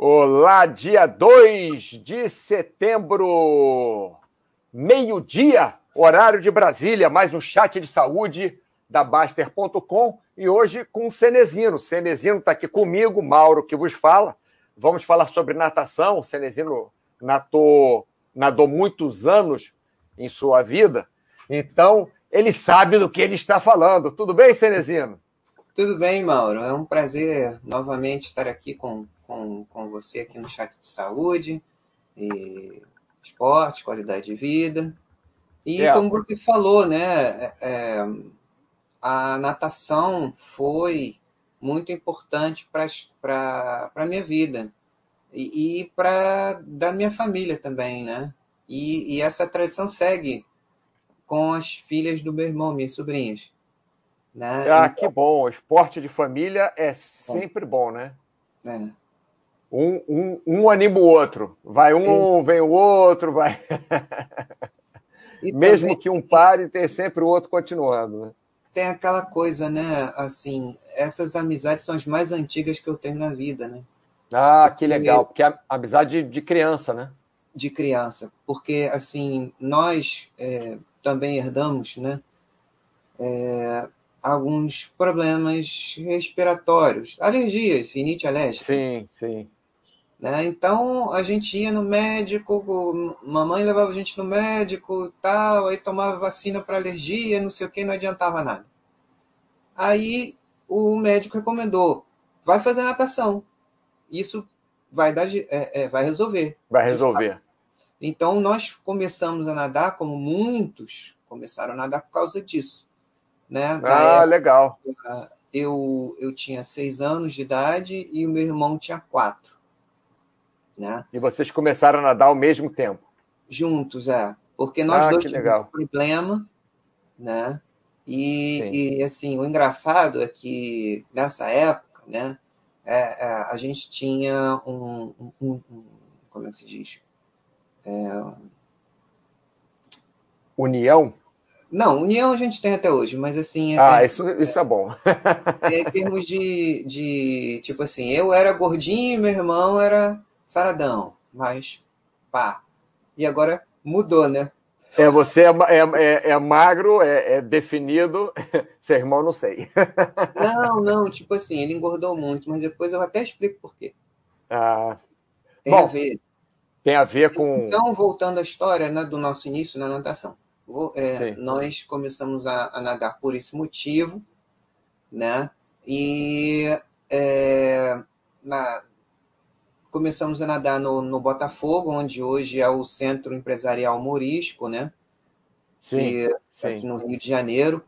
Olá, dia 2 de setembro, meio-dia, horário de Brasília, mais um chat de saúde da Baster.com e hoje com o Cenezino. Cenezino está aqui comigo, Mauro que vos fala. Vamos falar sobre natação. O Cenezino nadou, nadou muitos anos em sua vida, então ele sabe do que ele está falando. Tudo bem, Cenezino? Tudo bem, Mauro. É um prazer novamente estar aqui com com, com você aqui no chat de saúde, e esporte, qualidade de vida. E é. como você falou, né, é, é a natação foi muito importante para a minha vida e, e para da minha família também, né? E, e, essa tradição segue com as filhas do meu irmão, minhas sobrinhas. Né? Ah, então, que bom! O esporte de família é sempre bom, né? É. Um, um, um anima o outro. Vai um, vem o outro, vai. Mesmo que um pare, tem sempre o outro continuando. Né? Tem aquela coisa, né? Assim, essas amizades são as mais antigas que eu tenho na vida, né? Ah, que legal, porque é amizade de criança, né? De criança, porque assim, nós é, também herdamos, né? É, alguns problemas respiratórios, alergias, sinite alérgica. Sim, sim. Né? Então a gente ia no médico, mamãe levava a gente no médico tal, aí tomava vacina para alergia, não sei o que, não adiantava nada. Aí o médico recomendou, vai fazer natação. Isso vai, dar, é, é, vai resolver. Vai resolver. Então nós começamos a nadar, como muitos começaram a nadar por causa disso. Né? ah, época, legal. Eu, eu tinha seis anos de idade e o meu irmão tinha quatro. Né? E vocês começaram a nadar ao mesmo tempo? Juntos, é. Porque nós ah, dois tivemos legal. um problema, né? E, e, assim, o engraçado é que nessa época, né, é, é, a gente tinha um, um, um, como é que se diz? É... União? Não, união a gente tem até hoje, mas assim. É ah, isso, isso é bom. É, em termos de, de. Tipo assim, eu era gordinho, meu irmão era saradão, mas pá. E agora mudou, né? É, você é, é, é, é magro, é, é, definido, seu irmão não sei. Não, não, tipo assim, ele engordou muito, mas depois eu até explico por quê. Ah, tem bom, a ver. Tem a ver com. Então, voltando à história né, do nosso início na natação. Vou, é, nós começamos a, a, nadar por esse motivo, né? E é, na, começamos a nadar no, no Botafogo, onde hoje é o Centro Empresarial Morisco, né? Sim, que, sim. Aqui no Rio de Janeiro.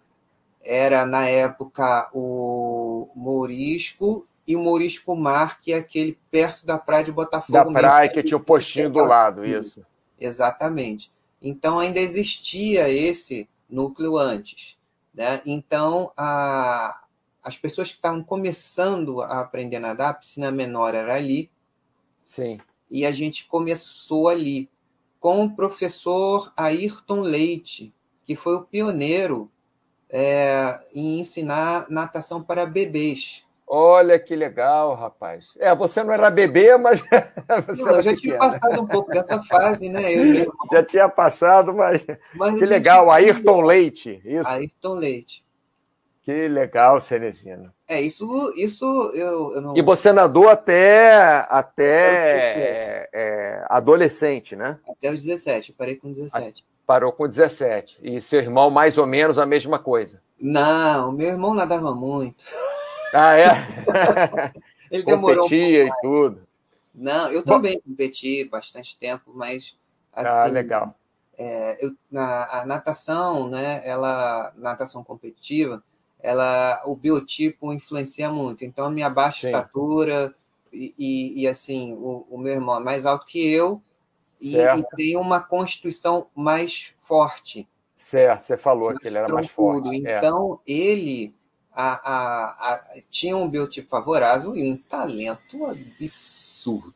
Era, na época, o Morisco e o Morisco Mar, que é aquele perto da praia de Botafogo. Da praia mesmo, que tinha o postinho do lado, isso. Exatamente. Então, ainda existia esse núcleo antes. Né? Então, a, as pessoas que estavam começando a aprender a nadar, a piscina menor era ali, Sim. E a gente começou ali com o professor Ayrton Leite, que foi o pioneiro é, em ensinar natação para bebês. Olha que legal, rapaz. É, você não era bebê, mas. Você não, eu já tinha passado um pouco dessa fase, né? Eu, já tinha passado, mas. mas que legal, Ayrton Leite. Isso. Ayrton Leite. Que legal, Cenezino. É, isso, isso eu, eu não... E você nadou até, até é, adolescente, né? Até os 17, parei com 17. Parou com 17. E seu irmão, mais ou menos, a mesma coisa? Não, meu irmão nadava muito. Ah, é? Ele demorou Competia um e tudo. Não, eu também competi bastante tempo, mas ah, assim... Ah, legal. É, eu, na, a natação, né, ela, natação competitiva, ela, o biotipo influencia muito. Então, a minha baixa Sim. estatura e, e, e, assim, o, o, meu irmão é mais alto que eu e, e, tem uma constituição mais forte. Certo, você falou que ele era mais forte. É. Então, é. ele a, a, a, tinha um biotipo favorável e um talento absurdo.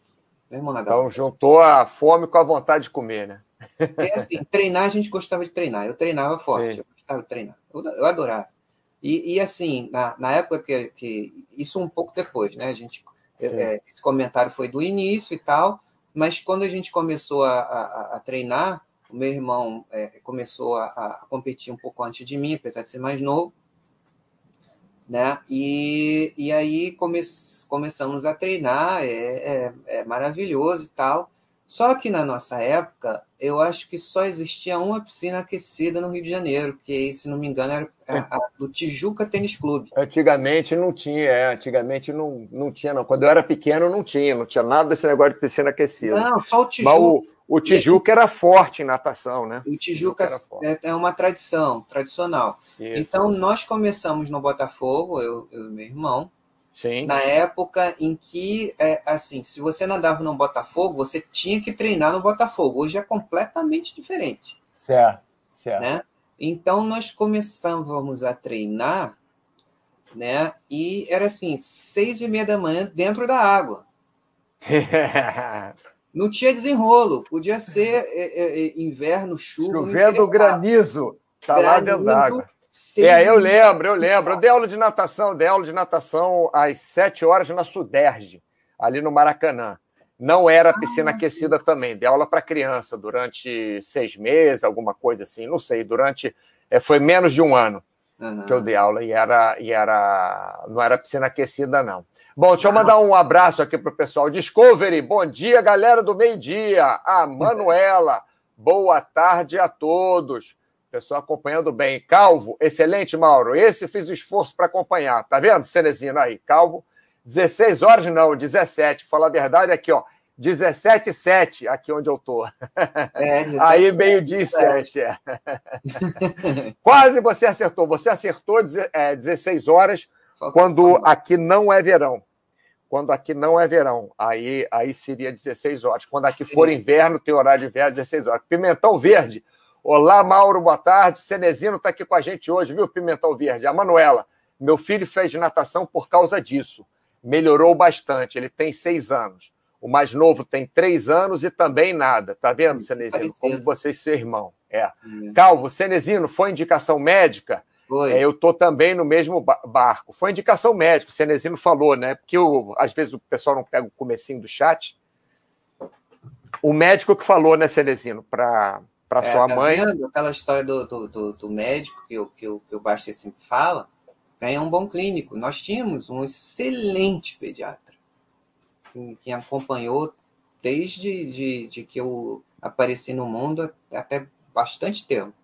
Meu irmão então, juntou a fome com a vontade de comer, né? É assim, treinar a gente gostava de treinar. Eu treinava forte, Sim. eu gostava de treinar. Eu, eu adorava. E, e assim, na, na época que, que, Isso um pouco depois, né? A gente é, esse comentário foi do início e tal, mas quando a gente começou a, a, a treinar, o meu irmão é, começou a, a, competir um pouco antes de mim, apesar de ser mais novo, né? E, e aí come, começamos a treinar, é, é, é maravilhoso e tal. Só que na nossa época, eu acho que só existia uma piscina aquecida no Rio de Janeiro, que, se não me engano, era a, a do Tijuca Tênis Clube. Antigamente não tinha, é, antigamente não, não tinha, não. Quando eu era pequeno, não tinha, não tinha nada desse negócio de piscina aquecida. Não, só o Tijuca. Mas o, o Tijuca era forte em natação, né? O Tijuca, é, é, uma tradição, tradicional. Isso. Então, nós começamos no Botafogo, eu, eu e meu irmão, Sim. Na época em que, é, assim, se você nadava no Botafogo, você tinha que treinar no Botafogo. Hoje é completamente diferente. Certo, certo. Né? Então, nós começamos a treinar, né? E era assim, seis e meia da manhã dentro da água. Não tinha desenrolo. Podia ser é, é, é inverno, chuva. Chovendo granizo. Tá lá dentro d'água. Seis é, eu lembro, eu lembro. Eu dei aula de natação, dei aula de natação às sete horas na Suderge, ali no Maracanã. Não era piscina ah, aquecida também, dei aula para criança durante seis meses, alguma coisa assim, não sei, durante. É, foi menos de um ano que eu dei aula e era, e era. Não era piscina aquecida, não. Bom, deixa eu mandar um abraço aqui para o pessoal. Discovery, bom dia, galera do meio-dia. A Manuela, boa tarde a todos. Pessoal acompanhando bem. Calvo, excelente, Mauro. Esse fiz o esforço para acompanhar. Tá vendo, Cenezino aí? Calvo, 16 horas não, 17. Fala a verdade aqui, ó. 17 7, aqui onde eu tô. É, 17, aí meio-dia e 7. É. Quase você acertou. Você acertou é, 16 horas quando aqui não é verão. Quando aqui não é verão, aí, aí seria 16 horas. Quando aqui for inverno, tem horário de inverno, 16 horas. Pimentão verde, Olá, Mauro, boa tarde. Cenezino está aqui com a gente hoje, viu, Pimentão Verde? A Manuela, meu filho fez natação por causa disso. Melhorou bastante, ele tem seis anos. O mais novo tem três anos e também nada. Tá vendo, Cenezino? Como você e seu irmão. É. Calvo, Cenezino, foi indicação médica? É, eu tô também no mesmo barco. Foi indicação médica, o Cenezino falou, né? Porque eu, às vezes o pessoal não pega o comecinho do chat. O médico que falou, né, Cenezino, para para é, sua tá mãe. Vendo? Aquela história do, do, do, do médico que, o, que, o, que o Basti sempre fala, ganha um bom clínico. Nós tínhamos um excelente pediatra que, que acompanhou desde de, de que eu apareci no mundo até bastante tempo.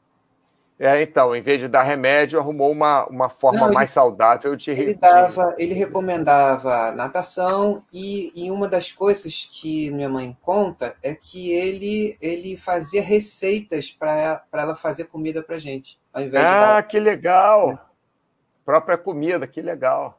É, então, em vez de dar remédio, arrumou uma, uma forma Não, mais saudável de. Ele, dava, ele recomendava natação, e, e uma das coisas que minha mãe conta é que ele, ele fazia receitas para ela fazer comida para gente. Ao invés ah, dar... que legal! É. Própria comida, que legal.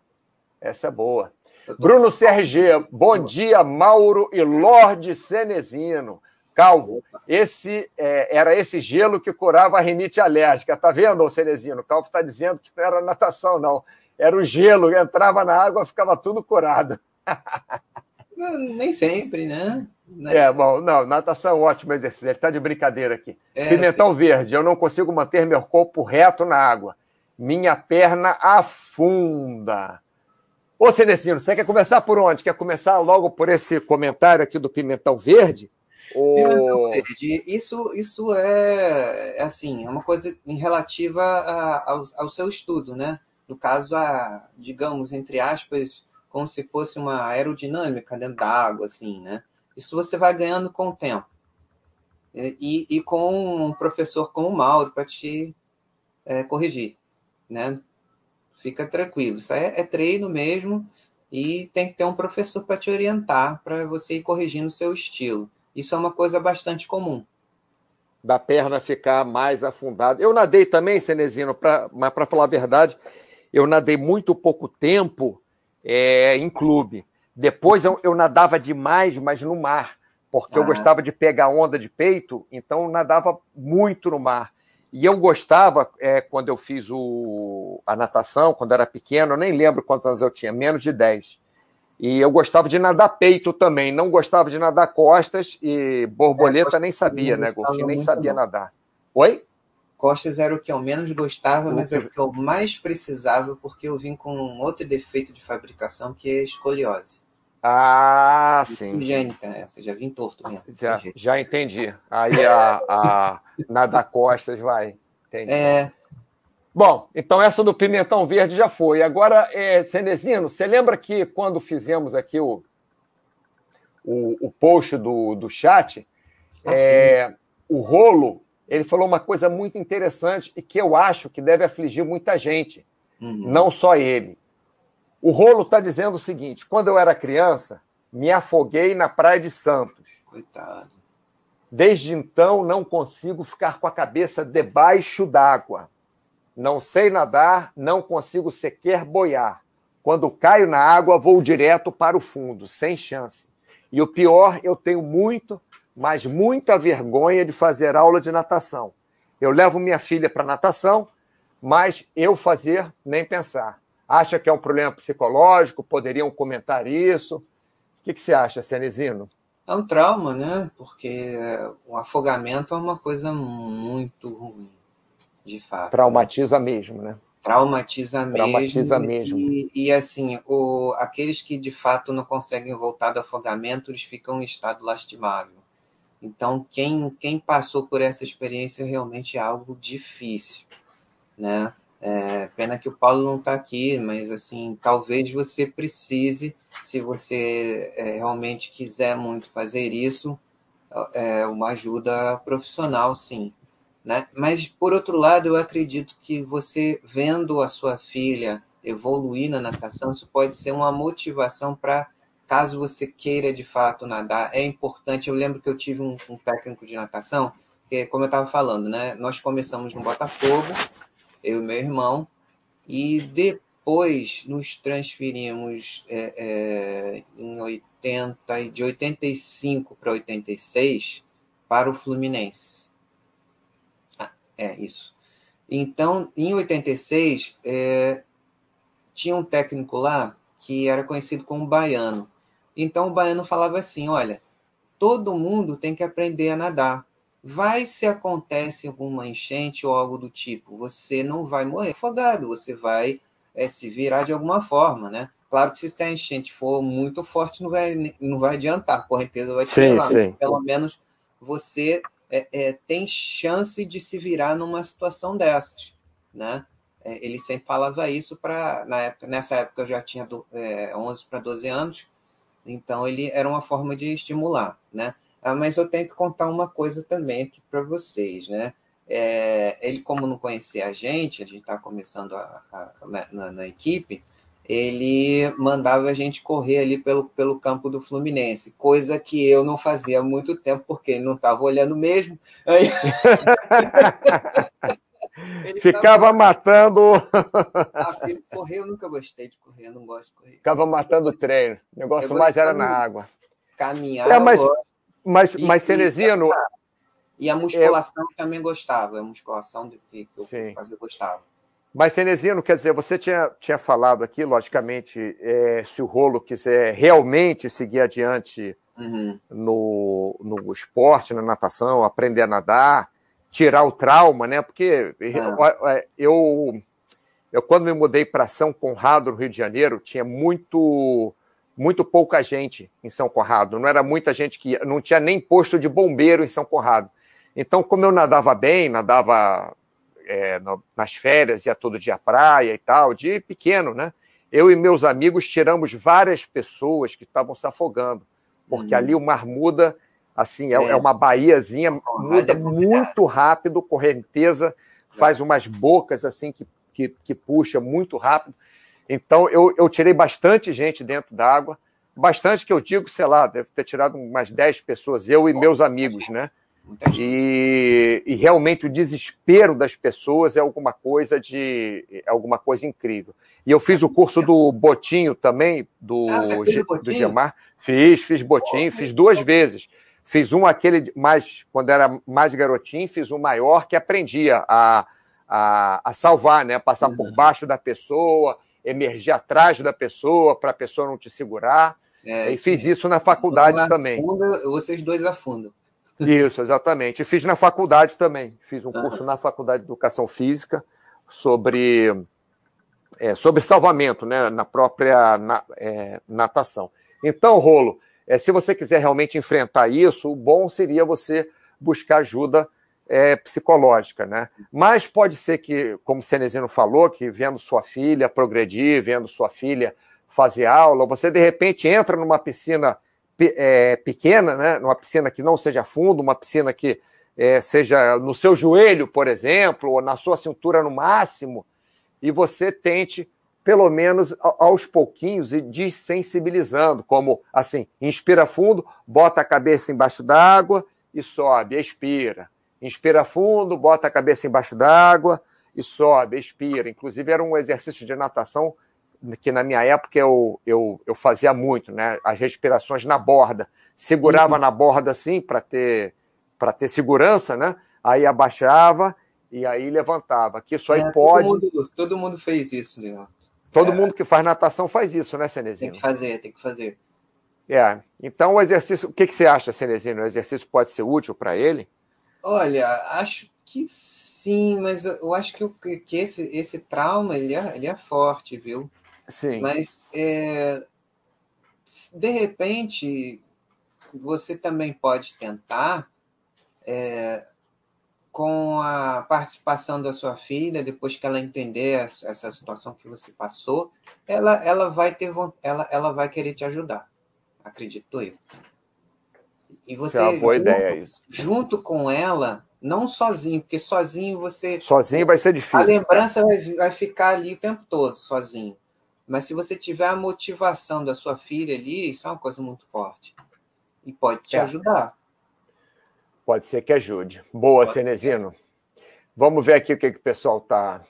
Essa é boa. Bruno CRG, bom dia, Mauro e Lorde Cenezino. Calvo, esse é, era esse gelo que curava a rinite alérgica. Tá vendo, Cerezino? O Calvo está dizendo que não era natação, não. Era o gelo, entrava na água, ficava tudo curado. Nem sempre, né? É, bom, não, natação ótimo exercício. Ele está de brincadeira aqui. É, Pimentão sim. verde, eu não consigo manter meu corpo reto na água. Minha perna afunda. Ô, Cenecino, você quer começar por onde? Quer começar logo por esse comentário aqui do Pimentão Verde? O... Isso, isso é, é, assim, é uma coisa em relativa a, ao, ao, seu estudo, né? No caso, a, digamos, entre aspas, como se fosse uma aerodinâmica dentro da água, assim, né? Isso você vai ganhando com o tempo. E, e com um professor como o Mauro para te é, corrigir, né? Fica tranquilo. Isso é, é treino mesmo e tem que ter um professor para te orientar, para você ir corrigindo o seu estilo. Isso é uma coisa bastante comum. Da perna ficar mais afundada. Eu nadei também, Cenezino, pra, mas para falar a verdade, eu nadei muito pouco tempo é, em clube. Depois eu, eu, nadava demais, mas no mar, porque ah. eu gostava de pegar onda de peito, então eu nadava muito no mar. E eu gostava, é, quando eu fiz o, a natação, quando era pequeno, eu nem lembro quantos anos eu tinha, menos de 10. E eu gostava de nadar peito também, não gostava de nadar costas e borboleta é, nem sabia, né, Golfinho? Nem sabia não. nadar. Oi? Costas era o que eu menos gostava, mas era o que eu mais precisava, porque eu vim com outro defeito de fabricação, que é escoliose. Ah, sim. Congênita essa, já vim torto mesmo. Já, já entendi. Aí a, a Nada Costas vai. Entendi. É. Bom, então essa do Pimentão Verde já foi. Agora, é, Cenezino, você lembra que quando fizemos aqui o, o, o post do, do chat, ah, é, o Rolo, ele falou uma coisa muito interessante e que eu acho que deve afligir muita gente, uhum. não só ele. O Rolo está dizendo o seguinte: quando eu era criança, me afoguei na Praia de Santos. Coitado. Desde então, não consigo ficar com a cabeça debaixo d'água. Não sei nadar, não consigo sequer boiar. Quando caio na água, vou direto para o fundo, sem chance. E o pior, eu tenho muito, mas muita vergonha de fazer aula de natação. Eu levo minha filha para natação, mas eu fazer nem pensar. Acha que é um problema psicológico? Poderiam comentar isso? O que, que você acha, Cenezino? É um trauma, né? Porque o afogamento é uma coisa muito ruim, de fato. Traumatiza mesmo, né? Traumatiza, Traumatiza mesmo. E, e, assim, o, aqueles que de fato não conseguem voltar do afogamento, eles ficam em estado lastimável. Então, quem, quem passou por essa experiência realmente é algo difícil, né? É, pena que o Paulo não está aqui, mas assim, talvez você precise, se você é, realmente quiser muito fazer isso, é, uma ajuda profissional, sim. Né? Mas, por outro lado, eu acredito que você vendo a sua filha evoluir na natação, isso pode ser uma motivação para, caso você queira de fato nadar, é importante. Eu lembro que eu tive um, um técnico de natação, que, como eu estava falando, né? nós começamos no Botafogo, eu e meu irmão, e depois nos transferimos é, é, em 80, de 85 para 86 para o Fluminense. É isso. Então, em 86, é, tinha um técnico lá que era conhecido como baiano. Então, o baiano falava assim: olha, todo mundo tem que aprender a nadar. Vai se acontece alguma enchente ou algo do tipo, você não vai morrer afogado, você vai é, se virar de alguma forma, né? Claro que se a enchente for muito forte, não vai, não vai adiantar, a correnteza vai te sim, levar. Sim. Pelo menos você é, é, tem chance de se virar numa situação dessas, né? É, ele sempre falava isso para na época nessa época eu já tinha do, 11 para 12 anos então ele era uma forma de estimular né ah, mas eu tenho que contar uma coisa também aqui para vocês, né? É, ele, como não conhecia a gente, a gente está começando a, a, na, na, equipe, ele mandava a gente correr ali pelo, pelo campo do Fluminense, coisa que eu não fazia há muito tempo, porque ele não estava olhando mesmo. Aí... Ficava tava... matando. ah, correr eu nunca gostei de correr, eu não gosto de correr. Ficava matando o treino. O negócio mais era na água. Caminhar. É, mas... Mas, e, mas Cenezino. E a musculação eu também gostava, a musculação que, eu Sim. fazia gostava. Mas, Cenezino, quer dizer, você tinha, tinha falado aqui, logicamente, é, se o rolo quiser realmente seguir adiante uhum. no, no esporte, na natação, aprender a nadar, tirar o trauma, né? Porque ah. eu, eu, quando me mudei para São Conrado, no Rio de Janeiro, tinha muito muito pouca gente em São Conrado, não era muita gente que ia, não tinha nem posto de bombeiro em São Conrado. Então, como eu nadava bem, nadava é, no, nas férias, ia todo dia à praia e tal, de pequeno, né? Eu e meus amigos tiramos várias pessoas que estavam se afogando, porque uhum. ali o mar muda, assim, é, é. é uma baiazinha, muda muito rápido, correnteza, faz umas bocas assim que, que, que puxa muito rápido. Então, eu, eu tirei bastante gente dentro d'água, bastante que eu digo, sei lá, deve ter tirado umas 10 pessoas, eu e meus amigos, né? E, e, realmente o desespero das pessoas é alguma coisa de é alguma coisa incrível. E eu fiz o curso do Botinho também, do, ah, do Gemar. Fiz, fiz Botinho, fiz duas vezes. Fiz um aquele mais quando era mais garotinho, fiz um maior que aprendia a, a, a salvar, né? Passar por baixo da pessoa emergir atrás da pessoa para a pessoa não te segurar. É, e fiz isso na faculdade afunda, também. vocês dois afundam. Isso, exatamente. E fiz na faculdade também. Fiz um curso na Faculdade de Educação Física sobre, é, sobre salvamento, né, na própria na, é, natação. Então, Rolo, é, se você quiser realmente enfrentar isso, o bom seria você buscar ajuda é, psicológica, né? Mas pode ser que, como o Cenezino falou, que vendo sua filha progredir, vendo sua filha fazer aula, você de repente entra numa piscina é, pequena, né? Numa piscina que não seja fundo, uma piscina que é, seja no seu joelho, por exemplo, ou na sua cintura no máximo, e você tente pelo menos aos pouquinhos e desensibilizando, como assim, inspira fundo, bota a cabeça embaixo d'água e sobe, expira Inspira fundo, bota a cabeça embaixo d'água e sobe, expira. Inclusive, era um exercício de natação que na minha época eu, eu, eu fazia muito, né? As respirações na borda. Segurava uhum. na borda assim para ter, para ter segurança, né? Aí abaixava e aí levantava. Que isso aí é, pode. Todo mundo, todo mundo, fez isso, Leandro. Todo é. mundo que faz natação faz isso, né, Cenezinho? Tem que fazer, tem que fazer. É. Então, o exercício. O que, que você acha, Cenezinho? O exercício pode ser útil para ele? Olha, acho que sim, mas eu acho que, que esse, esse trauma ele é, ele é forte, viu? Sim. Mas é, de repente você também pode tentar é, com a participação da sua filha, depois que ela entender essa situação que você passou, ela, ela vai ter ela, ela vai querer te ajudar, acredito eu. E você, é uma boa junto, ideia isso. Junto com ela, não sozinho, porque sozinho você. Sozinho vai ser difícil. A lembrança vai, vai ficar ali o tempo todo, sozinho. Mas se você tiver a motivação da sua filha ali, isso é uma coisa muito forte. E pode te é. ajudar. Pode ser que ajude. Boa, pode Cenezino. Ser. Vamos ver aqui o que, que o pessoal está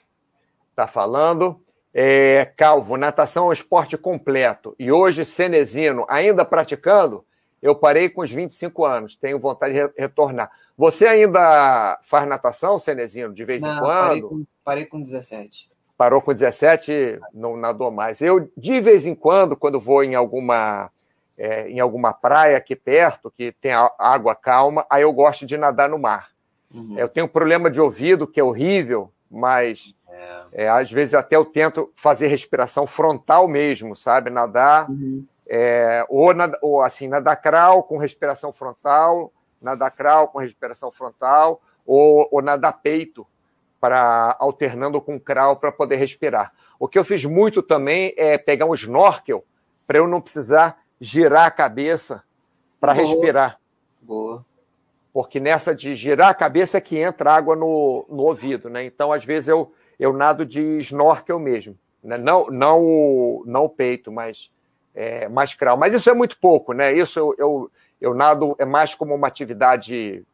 tá falando. É, Calvo, natação é um esporte completo. E hoje, Cenezino, ainda praticando? Eu parei com os 25 anos, tenho vontade de retornar. Você ainda faz natação, Cenezino, de vez não, em quando? Parei com, parei com 17. Parou com 17, não nadou mais. Eu, de vez em quando, quando vou em alguma, é, em alguma praia aqui perto, que tem água calma, aí eu gosto de nadar no mar. Uhum. Eu tenho um problema de ouvido que é horrível, mas é. É, às vezes até eu tento fazer respiração frontal mesmo, sabe? Nadar. Uhum é, ou, na, ou assim, nadar crawl com respiração frontal, nadar crawl com respiração frontal, ou, ou nadar peito, para alternando com crawl para poder respirar. O que eu fiz muito também é pegar um snorkel para eu não precisar girar a cabeça para respirar. Boa. Porque nessa de girar a cabeça é que entra água no, no ouvido, né? Então, às vezes, eu, eu nado de snorkel mesmo. Né? Não, não, não o peito, mas é, mais crawl. Mas isso é muito pouco, né? Isso eu, eu, eu nado é mais como uma atividade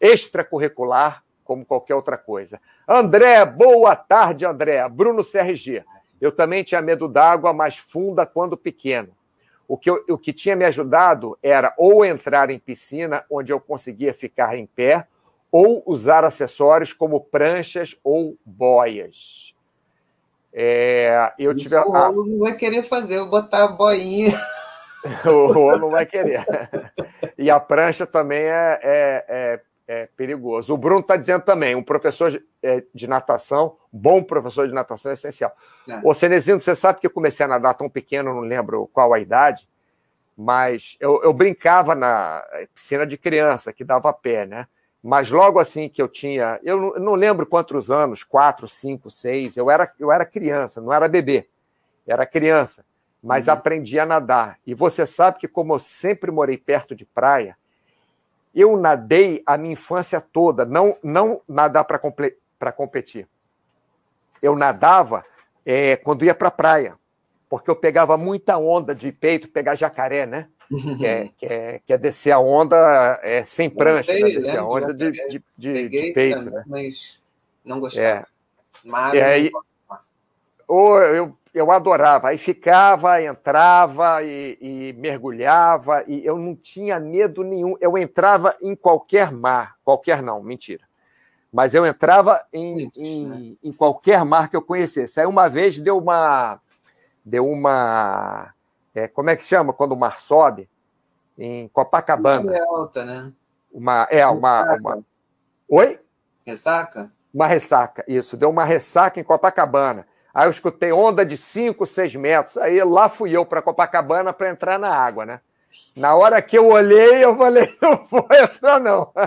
extracurricular, como qualquer outra coisa. André, boa tarde, André. Bruno CRG. Eu também tinha medo d'água mais funda quando pequeno. O que, eu, o que tinha me ajudado era ou entrar em piscina, onde eu conseguia ficar em pé, ou usar acessórios como pranchas ou boias. É, eu Isso tive. O Rolo não vai querer fazer, eu botar a boinha. o Rolo não vai querer. e a prancha também é, é, é, é perigoso. O Bruno está dizendo também, um professor de, é, de, natação, bom professor de natação é essencial. É. Ô, Cenezino, você sabe que eu comecei a nadar tão pequeno, não lembro qual a idade, mas eu, eu brincava na piscina de criança, que dava pé, né? Mas logo assim que eu tinha, eu não, eu não lembro quantos anos, quatro, cinco, seis, eu era, eu era criança, não era bebê, era criança, mas uhum. aprendi a nadar. E você sabe que, como eu sempre morei perto de praia, eu nadei a minha infância toda, não, não nadar para competir. Eu nadava é, quando ia para a praia, porque eu pegava muita onda de peito, pegar jacaré, né? que, é, que, é, que é descer a onda é, sem prancha, né? descer né? a onda de, de, de, de peito. Também, né? Mas não gostava. É. Mas é, aí, ou eu, eu adorava. Aí ficava, entrava e, e, mergulhava, e eu não tinha medo nenhum. Eu entrava em qualquer mar, qualquer não, mentira. Mas eu entrava em, em, né? em qualquer mar que eu conhecesse. Aí uma vez deu uma. Deu uma é, como é que chama quando o mar sobe? Em Copacabana. É alta, né? Uma, é, uma, uma. Oi? Ressaca? Uma ressaca, isso. Deu uma ressaca em Copacabana. Aí eu escutei onda de 5, 6 metros. Aí lá fui eu para Copacabana para entrar na água, né? Na hora que eu olhei, eu falei, não vou entrar, não.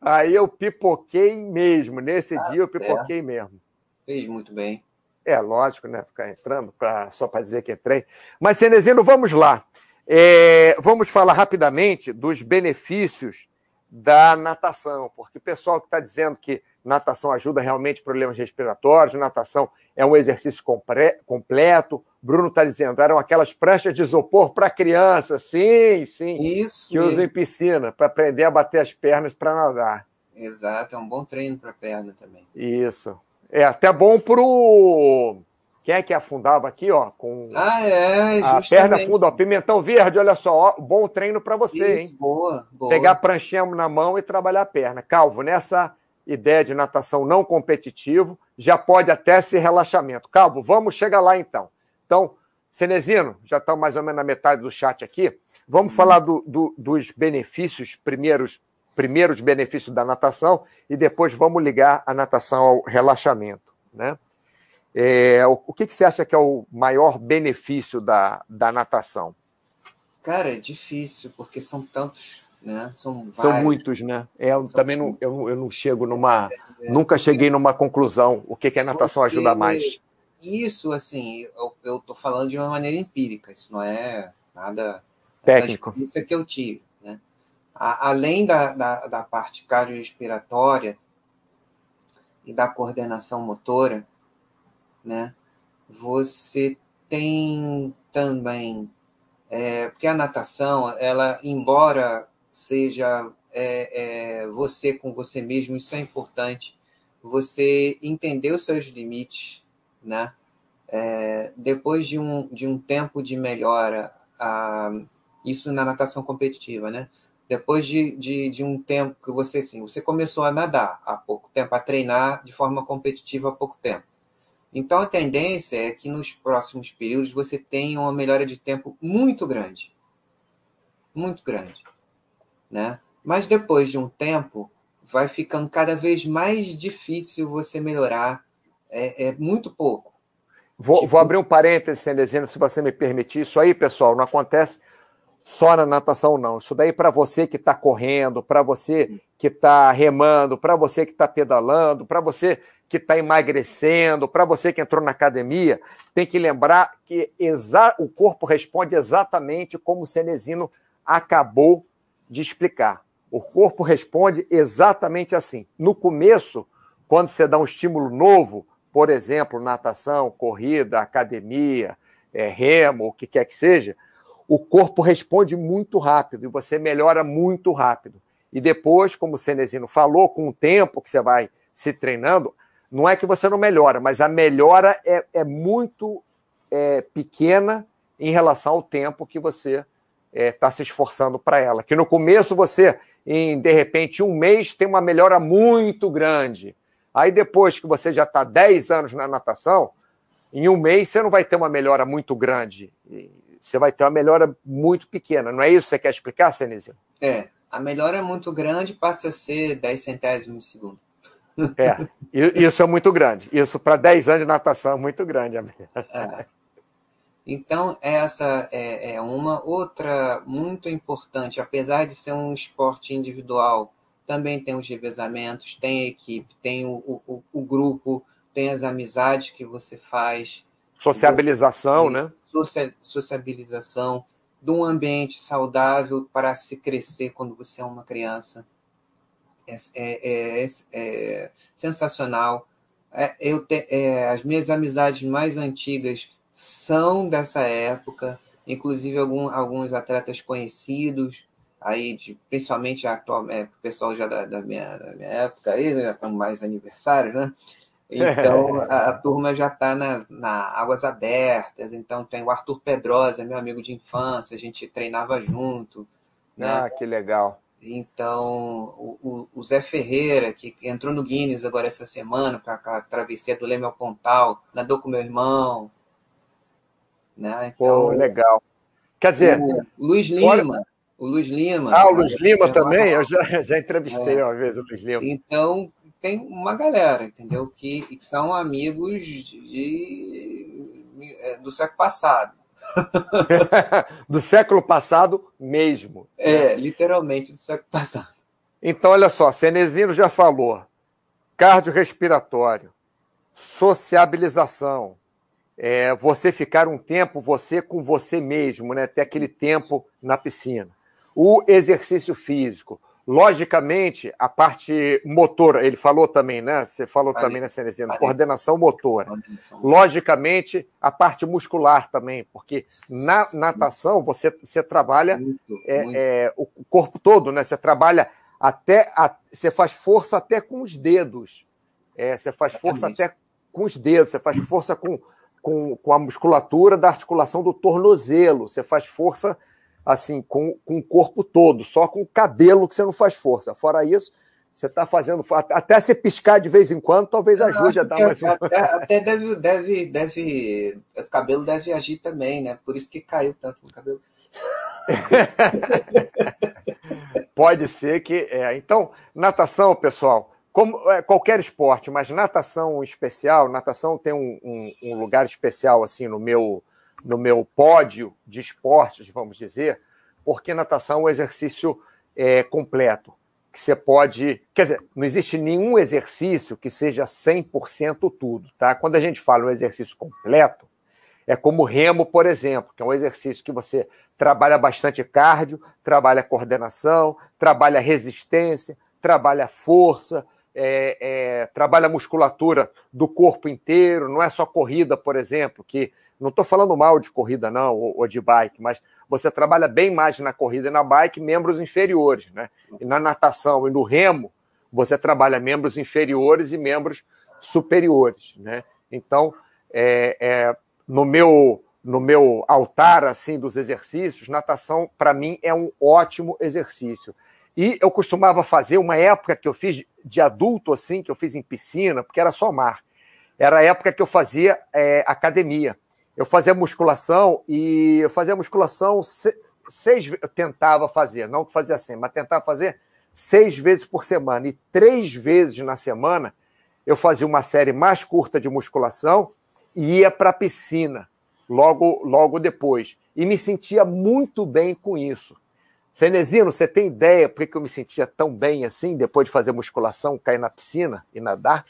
Aí eu pipoquei mesmo. Nesse ah, dia eu pipoquei certo. mesmo. Fez muito bem. É, lógico, né? Ficar entrando pra, só para dizer que entrei. Mas, Cenezino, vamos lá. É, vamos falar rapidamente dos benefícios da natação, porque o pessoal que está dizendo que natação ajuda realmente problemas respiratórios, natação é um exercício completo. Bruno está dizendo, eram aquelas pranchas de isopor para criança, sim, sim. Isso. Que usam em piscina, para aprender a bater as pernas para nadar. Exato, é um bom treino para a perna também. Isso. É até bom pro. Quem é que afundava aqui, ó? Com ah, é, a perna funda, ó, pimentão verde, olha só, ó, bom treino para você, Isso, hein? Boa, boa. Pegar pranchinha na mão e trabalhar a perna. Calvo, nessa ideia de natação não competitivo, já pode até ser relaxamento. Calvo, vamos chegar lá então. Então, Cenezino, já está mais ou menos na metade do chat aqui. Vamos hum. falar do, do, dos benefícios primeiros primeiros benefícios da natação e depois vamos ligar a natação ao relaxamento. Né? É, o, o que, que, você acha que é o maior benefício da, da natação? Cara, é difícil, porque são tantos, né? São, são muitos, né? É, eu também não, eu, eu não chego numa. É, é, nunca cheguei numa conclusão. O que, que a natação você, ajuda mais? Isso, assim, eu estou falando de uma maneira empírica, isso não é nada técnico. Isso que eu tive a, além da, da, da parte cardiorrespiratória e da coordenação motora, né, você tem também, é, porque a natação, ela, embora seja é, é, você com você mesmo, isso é importante, você entender os seus limites, né? É, depois de um, de um tempo de melhora, a, isso na natação competitiva, né? depois de, de, de, um tempo que você, assim, você começou a nadar há pouco tempo, a treinar de forma competitiva há pouco tempo. Então, a tendência é que nos próximos períodos você tenha uma melhora de tempo muito grande. Muito grande. Né? Mas depois de um tempo, vai ficando cada vez mais difícil você melhorar. É, é muito pouco. Vou, tipo... vou abrir um parênteses, Cenezino, se você me permitir. Isso aí, pessoal, não acontece só na natação, não. Isso daí para você que está correndo, para você que está remando, para você que está pedalando, para você que está emagrecendo, para você que entrou na academia, tem que lembrar que o corpo responde exatamente como o Cenezino acabou de explicar. O corpo responde exatamente assim. No começo, quando você dá um estímulo novo, por exemplo, natação, corrida, academia, é, remo, o que quer que seja, o corpo responde muito rápido e você melhora muito rápido. E depois, como o Cenezino falou, com o tempo que você vai se treinando, não é que você não melhora, mas a melhora é, é muito é, pequena em relação ao tempo que você está é, tá se esforçando para ela. Que no começo você, em de repente um mês, tem uma melhora muito grande. Aí depois que você já está 10 anos na natação, em um mês você não vai ter uma melhora muito grande você vai ter uma melhora muito pequena. Não é isso que você quer explicar, Senizio? É, a melhora é muito grande passa a ser 10 centésimos de segundo. É, isso é muito grande. Isso para 10 anos de natação é muito grande. É. Então, essa é, é, uma outra muito importante, apesar de ser um esporte individual, também tem os revezamentos, tem a equipe, tem o, o, o grupo, tem as amizades que você faz. Sociabilização, né? sociabilização, de um ambiente saudável para se crescer quando você é uma criança. É, é, é, é sensacional. É, eu te, é, as minhas amizades mais antigas são dessa época, inclusive algum, alguns atletas conhecidos, aí de, principalmente atual, o pessoal já da, da, minha, da minha época, aí, já com mais aniversário, né? Então, a, a turma já está nas na Águas Abertas. Então, tem o Arthur Pedrosa, meu amigo de infância, a gente treinava junto. Né? Ah, que legal. Então, o, o, Zé Ferreira, que entrou no Guinness agora essa semana, para a travessia do Leme ao Pontal, nadou com meu irmão. Né? Então, Pô, legal. Quer dizer, o Luiz Lima. O Luiz Lima. Ah, o Luiz Lima também? Eu já, já entrevistei é. uma vez o Luiz Lima. Então, tem uma galera, entendeu? Que, que são amigos de, do século passado. do século passado mesmo. É, literalmente do século passado. Então, olha só, Cenezino já falou: cardiorrespiratório, sociabilização, é, você ficar um tempo você com você mesmo, né? ter aquele tempo na piscina. O exercício físico, Logicamente, a parte motora, ele falou também, né? Você falou também, né, Cenezino? Coordenação motora. Logicamente, a parte muscular também, porque na natação você, você trabalha muito, é, muito. É, o corpo todo, né? Você trabalha até. A, você faz força até com os dedos. É, você faz força até com os dedos, você faz força com, com, com a musculatura da articulação do tornozelo, você faz força assim, com, com o corpo todo, só com o cabelo que você não faz força. Fora isso, você está fazendo. Até se piscar de vez em quando, talvez ajude a dar mais um. Até, até, deve, deve, deve. O cabelo deve agir também, né? Por isso que caiu tanto no cabelo. Pode ser que. É. Então, natação, pessoal, como é, qualquer esporte, mas natação especial, natação tem um, um, um lugar especial assim no meu no meu pódio de esportes, vamos dizer, porque natação é um exercício é, completo. Que você pode. Quer dizer, não existe nenhum exercício que seja 100% tudo. Tá? Quando a gente fala um exercício completo, é como remo, por exemplo, que é um exercício que você trabalha bastante cardio, trabalha coordenação, trabalha resistência, trabalha força, é, é, trabalha a musculatura do corpo inteiro, não é só corrida, por exemplo, que não estou falando mal de corrida, não, ou, ou, de bike, mas você trabalha bem mais na corrida e na bike membros inferiores, né? E na natação e no remo, você trabalha membros inferiores e membros superiores, né? Então, é, é no meu no meu altar assim dos exercícios, natação para mim é um ótimo exercício. E eu costumava fazer uma época que eu fiz de adulto, assim, que eu fiz em piscina, porque era só mar. Era a época que eu fazia é, academia. Eu fazia musculação e eu fazia musculação seis eu tentava fazer, não fazia assim, mas tentava fazer seis vezes por semana. E três vezes na semana eu fazia uma série mais curta de musculação e ia para a piscina logo, logo depois. E me sentia muito bem com isso. Cenezino, você tem ideia por que eu me sentia tão bem assim, depois de fazer musculação, cair na piscina e nadar?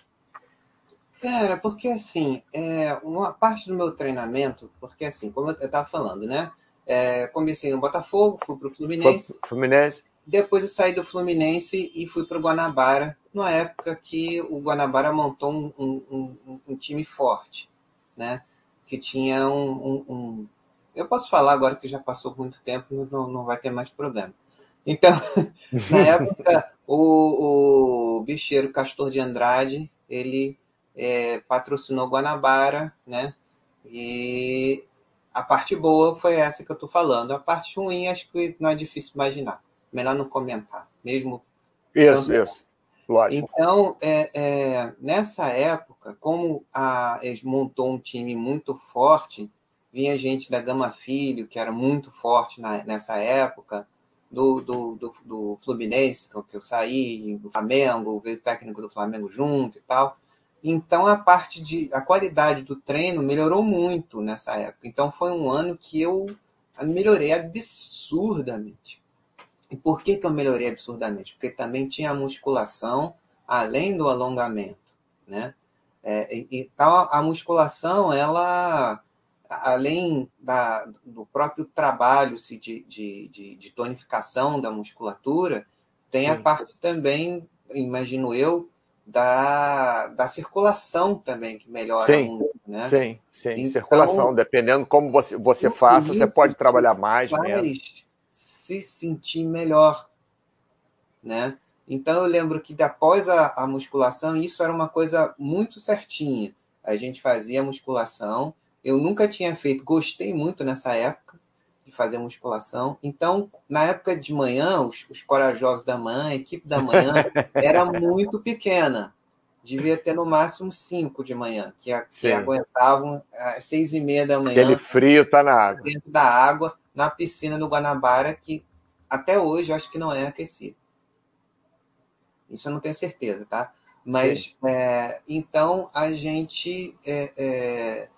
Cara, porque assim, é, uma parte do meu treinamento, porque assim, como eu estava falando, né? É, comecei no Botafogo, fui para o Fluminense. Fluminense. Depois eu saí do Fluminense e fui para o Guanabara, numa época que o Guanabara montou um, um, um, um time forte, né? Que tinha um, eu posso falar agora que já passou muito tempo, não, não vai ter mais problema. Então, na época, o, o bicheiro Castor de Andrade, ele é, patrocinou Guanabara, né? E a parte boa foi essa que eu estou falando. A parte ruim, acho que não é difícil imaginar. Melhor não comentar, mesmo. Isso, isso. Lógico. Então, é, é, nessa época, como a, eles montou um time muito forte, vinha gente da Gama Filho, que era muito forte na, nessa época, do, do, do, do Fluminense, que eu saí, do Flamengo, veio o técnico do Flamengo junto e tal. Então a parte de a qualidade do treino melhorou muito nessa época. Então foi um ano que eu melhorei absurdamente. E por que, que eu melhorei absurdamente? Porque também tinha a musculação além do alongamento, né? É, então a musculação ela além da, do próprio trabalho de, de, de, de tonificação da musculatura, tem Sim. a parte também, imagino eu, da, da circulação também, que melhora sim, muito, né? Sim, sim, então, circulação, dependendo como você, você faça, você pode trabalhar mais, né? se sentir melhor, né? Então eu lembro que após a, a musculação, isso era uma coisa muito certinha. A gente fazia a musculação, eu nunca tinha feito, gostei muito nessa época de fazer musculação. Então, na época de manhã, os, os corajosos da manhã, a equipe da manhã, era muito pequena. Devia ter no máximo cinco de manhã, que, que aguentavam às seis e meia da manhã. Aquele frio tá na água. Dentro da água, na piscina do Guanabara, que até hoje eu acho que não é aquecida. Isso eu não tenho certeza, tá? Mas é, então a gente é, é,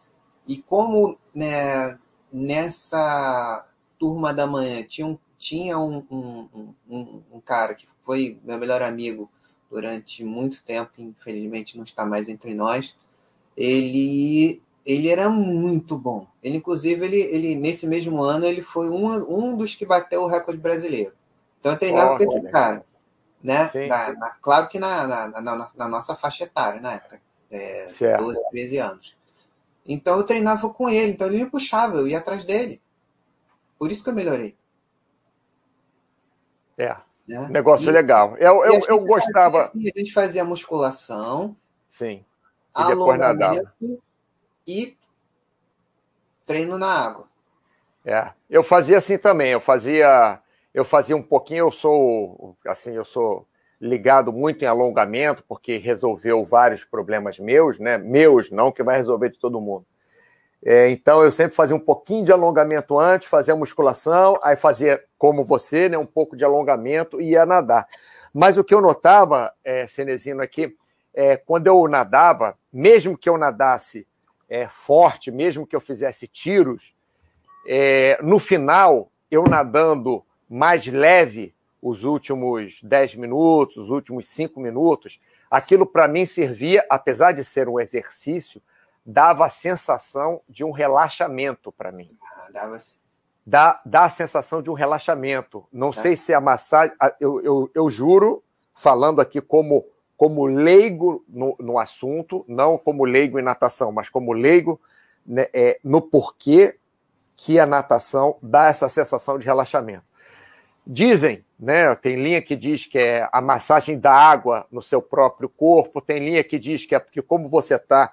e como né, nessa turma da manhã tinha um, tinha um, um, um, um cara que foi meu melhor amigo durante muito tempo, infelizmente não está mais entre nós. Ele ele era muito bom. Ele, inclusive, ele, ele nesse mesmo ano, ele foi um, um dos que bateu o recorde brasileiro. Então eu treinava oh, com esse cara. Né? Na, na, claro que na, na, na, nossa faixa etária, na época. É, 12, 13 anos. Então eu treinava com ele, então ele me puxava, eu ia atrás dele. Por isso que eu melhorei. É. Né? Negócio e, legal. Eu, eu, eu gostava. Assim, a gente fazia musculação. Sim. E depois nadava e treino na água. É, eu fazia assim também. Eu fazia, eu fazia um pouquinho. Eu sou assim, eu sou ligado muito em alongamento porque resolveu vários problemas meus, né? Meus, não que vai resolver de todo mundo. É, então eu sempre fazia um pouquinho de alongamento antes, fazia musculação, aí fazia como você, né? Um pouco de alongamento e ia nadar. Mas o que eu notava, é, aqui, é, quando eu nadava, mesmo que eu nadasse é, forte, mesmo que eu fizesse tiros, é, no final, eu nadando mais leve os últimos 10 minutos, os últimos 5 minutos, aquilo para mim servia, apesar de ser um exercício, dava a sensação de um relaxamento para mim. Ah, dava dá, dá a sensação de um relaxamento. Não dá sei sim. se a massagem. Eu, eu, eu juro, falando aqui como como leigo no, no assunto, não como leigo em natação, mas como leigo né, é, no porquê que a natação dá essa sensação de relaxamento. Dizem, né, tem linha que diz que é a massagem da água no seu próprio corpo, tem linha que diz que é porque como você está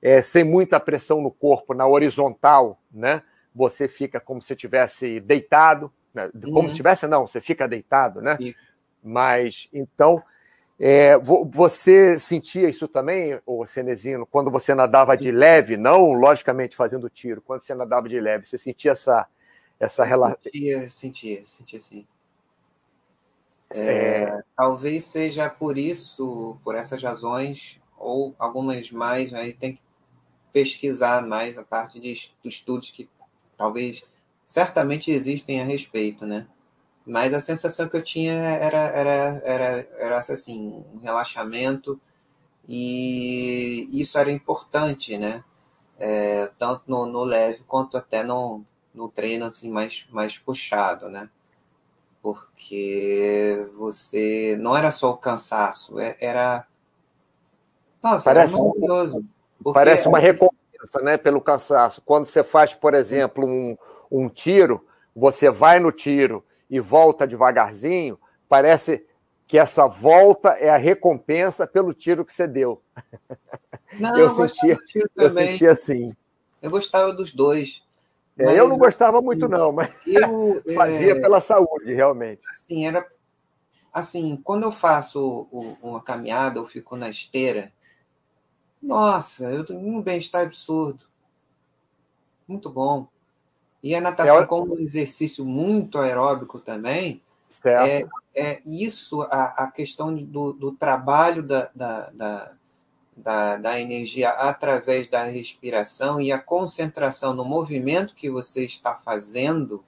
é, sem muita pressão no corpo, na horizontal, né, você fica como se estivesse deitado, né, como uhum. se estivesse, não, você fica deitado, né? Mas, então, é, você sentia isso também, o Cenezino, quando você nadava de leve, não logicamente fazendo tiro, quando você nadava de leve, você sentia essa, essa relação? Sentia, sentia, sentia sim. É. Talvez seja por isso, por essas razões, ou algumas mais, aí tem que pesquisar mais a parte de, dos estudos que talvez certamente existem a respeito, né? Mas a sensação que eu tinha era, era, era, era assim, um relaxamento, e isso era importante, né? É, tanto no, no, leve quanto até no, no treino assim, mais, mais puxado, né? Porque você não era só o cansaço, é, era. Nossa, parece, era maravilhoso. Parece uma recompensa né, pelo cansaço. Quando você faz, por exemplo, um, um tiro, você vai no tiro e volta devagarzinho, parece que essa volta é a recompensa pelo tiro que você deu. Não, eu, sentia, eu sentia assim. Eu gostava dos dois. É, eu não gostava assim, muito, não, mas eu, fazia é, pela saúde, realmente. Assim, era assim, quando eu faço uma caminhada, eu fico na esteira, nossa, eu tenho um bem-estar absurdo. Muito bom. E a natação, é... como um exercício muito aeróbico também, é, é isso, a, a questão do, do trabalho da, da, da, da, da energia através da respiração e a concentração no movimento que você está fazendo,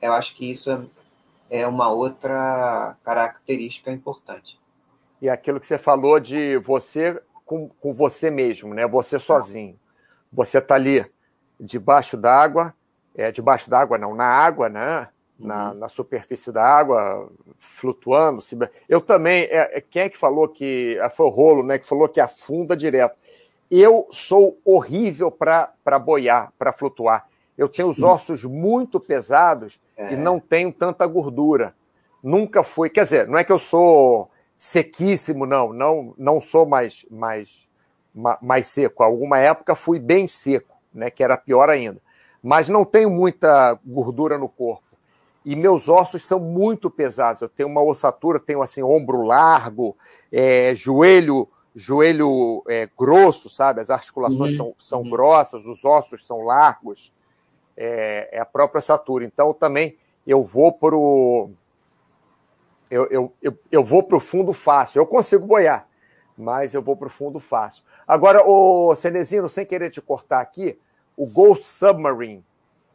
eu acho que isso é, é uma outra característica importante. E aquilo que você falou de você com, com você mesmo, né? Você sozinho. Você está ali debaixo d'água, é, debaixo d'água, não, na água, né? Na, uhum. na superfície da água, flutuando. Eu também, é, é, quem é que falou que. É, foi o rolo, né? Que falou que afunda direto. Eu sou horrível para boiar, para flutuar. Eu tenho os ossos muito pesados é. e não tenho tanta gordura. Nunca fui. Quer dizer, não é que eu sou sequíssimo, não. Não, não sou mais, mais, mais seco. Alguma época fui bem seco, né? Que era pior ainda mas não tenho muita gordura no corpo. E meus ossos são muito pesados. Eu tenho uma ossatura, tenho assim ombro largo, é, joelho joelho é, grosso, sabe? As articulações uhum. são, são uhum. grossas, os ossos são largos. É, é, a própria ossatura. Então também eu vou para o eu, eu, eu, eu vou para o fundo fácil. Eu consigo boiar, mas eu vou para o fundo fácil. Agora, o Cenezino, sem querer te cortar aqui, o Ghost Submarine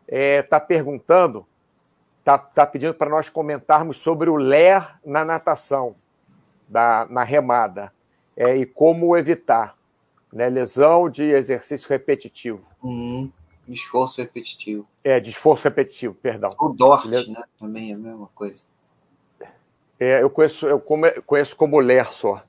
está é, perguntando, está tá pedindo para nós comentarmos sobre o LER na natação, da, na remada, é, e como evitar. Né? Lesão de exercício repetitivo. Uhum. Esforço repetitivo. É, de esforço repetitivo, perdão. O DORT, né? Também é a mesma coisa. É, eu conheço, eu conheço como LER só.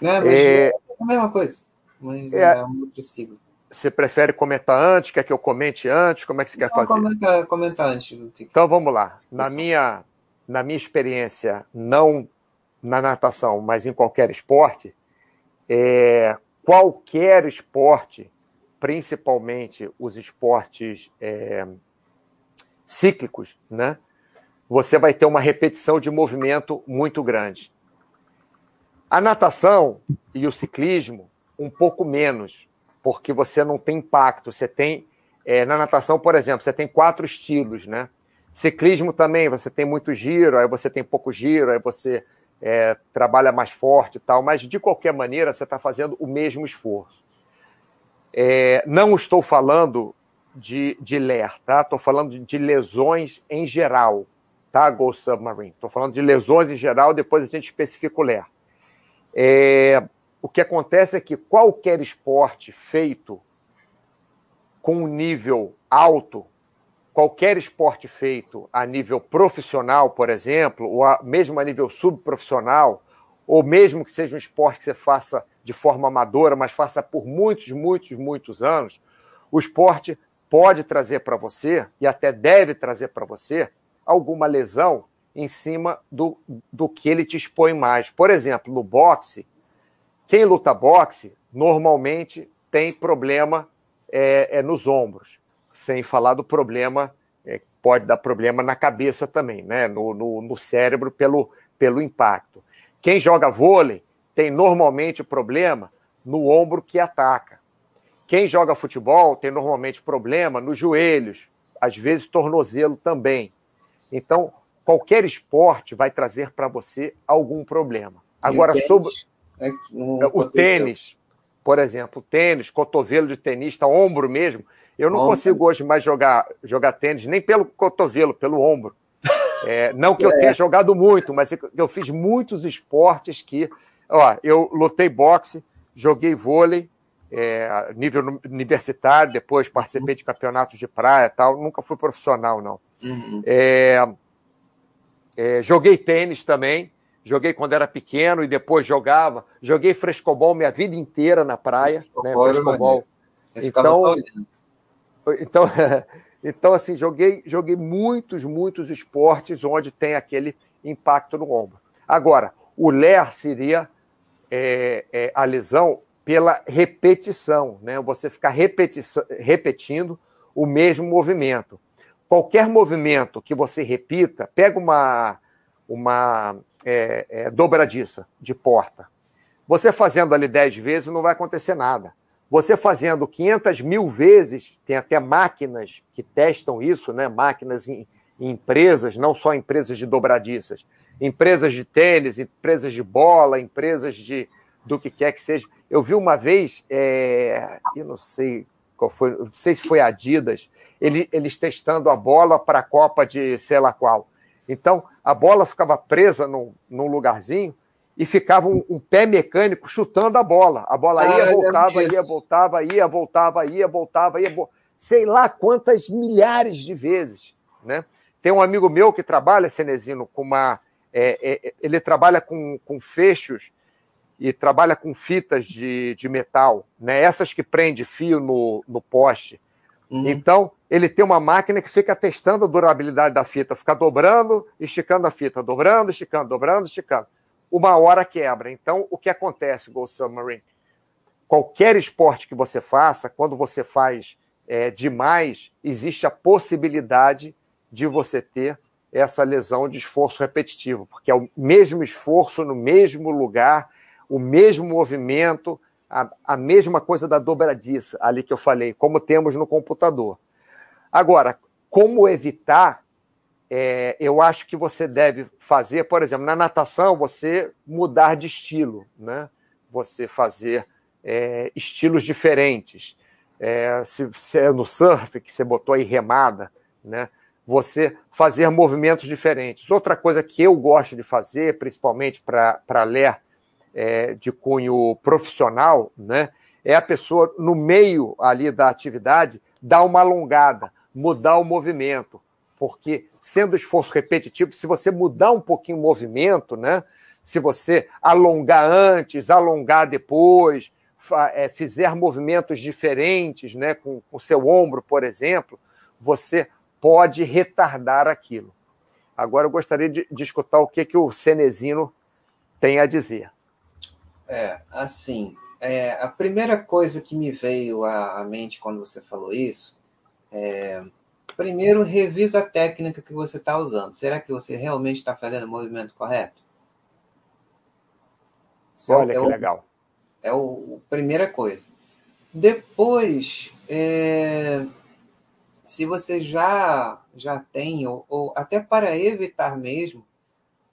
É, mas é, é a mesma coisa. Mas é, é um outro sigla. Você prefere comentar antes? Quer que eu comente antes? Como é que você quer fazer? Comenta, comenta antes. Que então vamos lá. Na minha, na minha experiência, não na natação, mas em qualquer esporte, é, qualquer esporte, principalmente os esportes é, cíclicos, né? Você vai ter uma repetição de movimento muito grande. A natação e o ciclismo, um pouco menos, porque você não tem impacto. Você tem, é, na natação, por exemplo, você tem quatro estilos, né? Ciclismo também, você tem muito giro, aí você tem pouco giro, aí você é, trabalha mais forte e tal, mas de qualquer maneira você está fazendo o mesmo esforço. É, não estou falando de, de LER, tá? Estou falando de, de, lesões em geral, tá, Ghost Submarine? Estou falando de lesões em geral, depois a gente especifica o LER. É, o que acontece é que qualquer esporte feito com um nível alto, qualquer esporte feito a nível profissional, por exemplo, ou a, mesmo a nível subprofissional, ou mesmo que seja um esporte que você faça de forma amadora, mas faça por muitos, muitos, muitos anos, o esporte pode trazer para você, e até deve trazer para você, alguma lesão em cima do, do que ele te expõe mais. Por exemplo, no boxe, quem luta boxe normalmente tem problema é, é nos ombros, sem falar do problema, é, pode dar problema na cabeça também, né? no, no, no cérebro pelo, pelo impacto. Quem joga vôlei tem normalmente problema no ombro que ataca. Quem joga futebol tem normalmente problema nos joelhos, às vezes tornozelo também. Então, qualquer esporte vai trazer para você algum problema. Agora, sobre é, o tênis, por exemplo, tênis, cotovelo de tenista, ombro mesmo. Eu não ombro. consigo hoje mais jogar, jogar tênis, nem pelo cotovelo, pelo ombro. É, não que eu é. tenha jogado muito, mas eu fiz muitos esportes que. Ó, eu lutei boxe, joguei vôlei, é, nível universitário, depois participei de campeonatos de praia tal. Nunca fui profissional, não. Uhum. É, é, joguei tênis também joguei quando era pequeno e depois jogava. Joguei frescobol minha vida inteira na praia, né? Frescobol. Então, então, então, assim, joguei, joguei muitos, muitos esportes onde tem aquele impacto no ombro. Agora, o LER seria é, é, a lesão pela repetição, né? Você ficar repetindo o mesmo movimento. Qualquer movimento que você repita, pega uma, uma é, é, dobradiça de porta. Você fazendo ali 10 vezes não vai acontecer nada. Você fazendo 500 mil vezes, tem até máquinas que testam isso, né? máquinas em, em empresas, não só empresas de dobradiças, empresas de tênis, empresas de bola, empresas de do que quer que seja. Eu vi uma vez, é, eu não sei qual foi, não sei se foi Adidas, ele, eles testando a bola para a Copa de sei lá qual. Então, a bola ficava presa num, num lugarzinho e ficava um, um, pé mecânico chutando a bola. A bola ia, ah, voltava, ia, voltava, ia, voltava, ia, voltava, ia, sei lá quantas milhares de vezes. Né? Tem um amigo meu que trabalha, Cenezino, com uma. É, é, ele trabalha com, com fechos e trabalha com fitas de, de metal, né? essas que prende fio no, no poste. Uhum. Então, ele tem uma máquina que fica testando a durabilidade da fita, fica dobrando, esticando a fita, dobrando, esticando, dobrando, esticando. Uma hora quebra. Então, o que acontece, Ghost Submarine? Qualquer esporte que você faça, quando você faz é, demais, existe a possibilidade de você ter essa lesão de esforço repetitivo, porque é o mesmo esforço no mesmo lugar, o mesmo movimento, a, a mesma coisa da dobradiça ali que eu falei, como temos no computador. Agora, como evitar? É, eu acho que você deve fazer, por exemplo, na natação, você mudar de estilo, né? você fazer é, estilos diferentes. É, se, se é no surf, que você botou aí remada, né? você fazer movimentos diferentes. Outra coisa que eu gosto de fazer, principalmente para ler é, de cunho profissional, né, é a pessoa, no meio ali da atividade, dar uma alongada, mudar o movimento. Porque, sendo esforço repetitivo, se você mudar um pouquinho o movimento, né, se você alongar antes, alongar depois, é, fizer movimentos diferentes né, com o seu ombro, por exemplo, você pode retardar aquilo. Agora eu gostaria de, de escutar o que, que o Cenezino tem a dizer. É, assim, é, a primeira coisa que me veio à, à mente quando você falou isso é, primeiro, revisa a técnica que você está usando. Será que você realmente está fazendo o movimento correto? Olha é que o, legal. É a primeira coisa. Depois, é, se você já já tem, ou, ou até para evitar mesmo,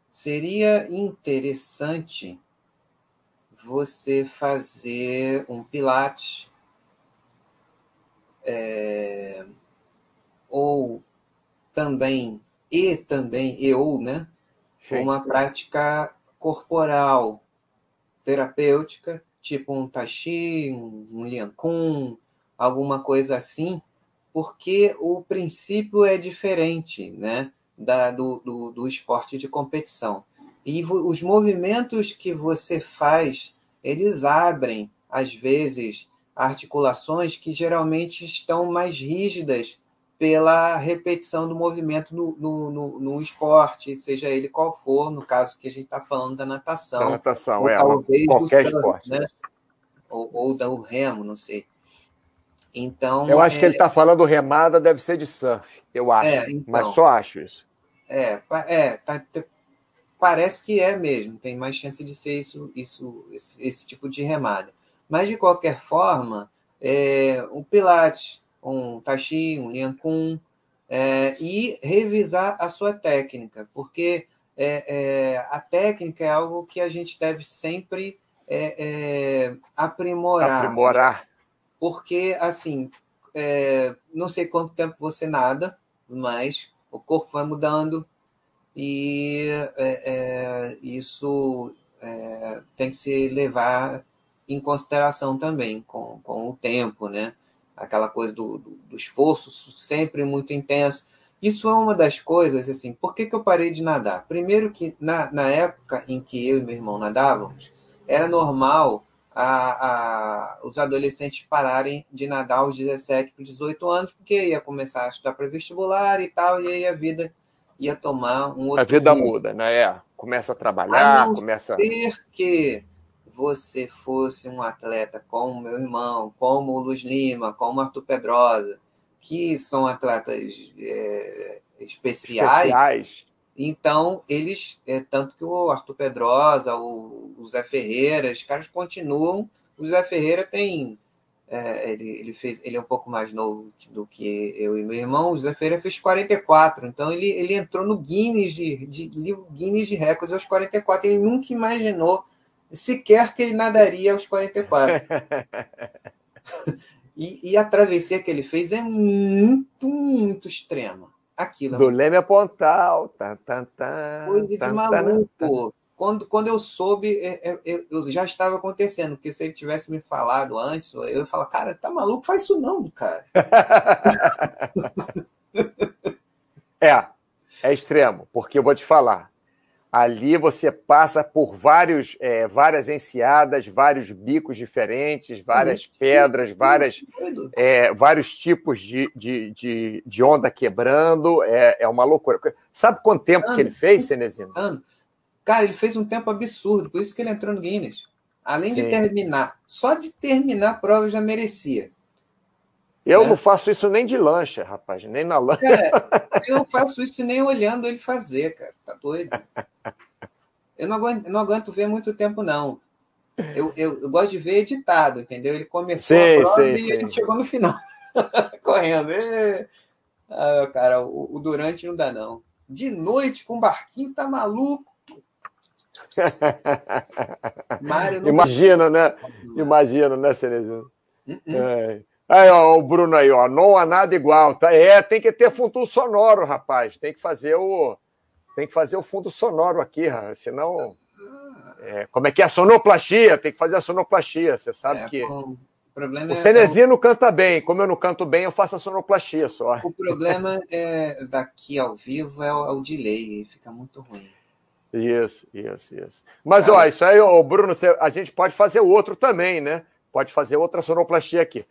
seria interessante você fazer um pilates é, ou também e também e ou né Sim. uma prática corporal terapêutica tipo um tai chi um, lian kun alguma coisa assim porque o princípio é diferente né, da, do, do, do esporte de competição. E os movimentos que você faz, eles abrem, às vezes, articulações que geralmente estão mais rígidas pela repetição do movimento no, no, no, no, esporte, seja ele qual for, no caso que a gente está falando da natação. Da natação, é, talvez qualquer do surf, esporte. Né? Ou, ou do remo, não sei. Então, eu acho é... que ele está falando remada deve ser de surf, eu acho, é, então, mas só acho isso. É, é tá, parece que é mesmo, tem mais chance de ser isso, isso esse, esse tipo de remada. Mas, de qualquer forma, é, um Pilates, um Tachi, um Lian Kun, é, e revisar a sua técnica, porque é, é, a técnica é algo que a gente deve sempre é, é, aprimorar. Aprimorar porque, assim, não sei quanto tempo você nada, mas o corpo vai mudando e é, é, isso é, tem que se levar em consideração também com, com o tempo, né? Aquela coisa do, do, do esforço sempre muito intenso. Isso é uma das coisas, assim, por que, que eu parei de nadar? Primeiro que na, na época em que eu e meu irmão nadávamos, era normal a, a, os adolescentes pararem de nadar aos 17 para 18 anos, porque ia começar a estudar para vestibular e tal, e aí a vida ia tomar um outro. A vida muda, né? É, começa a trabalhar, a não começa. Ser que você fosse um atleta como meu irmão, como o Luz Lima, como o Arthur Pedrosa, que são atletas é, especiais, especiais então, eles, é, tanto que o Arthur Pedrosa, o, o Zé Ferreira, os caras continuam. O Zé Ferreira tem. É, ele, ele, fez, ele é um pouco mais novo do que eu e meu irmão. O Zé Ferreira fez 44, então ele, ele entrou no Guinness de, de, Guinness de Records aos 44. Ele nunca imaginou sequer que ele nadaria aos 44. e, e a travessia que ele fez é muito, muito extrema aquilo. Do Leme a Pontal. Tá, tá, tá, Coisa de maluco. Quando, quando eu soube, é, é, é, eu já estava acontecendo, porque se ele tivesse me falado antes, eu ia falar, cara, tá maluco? Faz isso não, cara. é, é extremo, porque eu vou te falar, Ali você passa por vários, é, várias enseadas, vários bicos diferentes, várias pedras, várias, é, vários tipos de, de, de, de, onda quebrando. É, é uma loucura. Sabe quanto tempo que ele fez, Cenezino? Cara, ele fez um tempo absurdo, por isso que ele entrou no Guinness. Além Sim. de terminar, só de terminar a prova já merecia. Eu né? não faço isso nem de lancha, rapaz, nem na lancha. Cara, eu não faço isso nem olhando ele fazer, cara. Tá doido? Eu não aguento, não aguento ver muito tempo, não. Eu, eu, eu, gosto de ver editado, entendeu? Ele começou sei, a prova sei, e ele chegou no final, correndo. E... Ah, cara, o, o, Durante não dá, não. De noite, com barquinho, tá maluco. Imagina, né? Imagina, né, Cenezino? Uh -uh. É. Aí, ó, o Bruno aí, ó, não há nada igual. Tá? É, tem que ter fundo sonoro, rapaz. Tem que fazer o, tem que fazer o fundo sonoro aqui, senão. É, como é que é a sonoplastia? Tem que fazer a sonoplastia. Você sabe é, que. o problema o Cenezino é... canta bem. Como eu não canto bem, eu faço a sonoplastia só. O problema é daqui ao vivo é o, é o delay, fica muito ruim. Isso, isso, isso. Mas, ó, isso aí, o Bruno, a gente pode fazer outro também, né? Pode fazer outra sonoplastia aqui.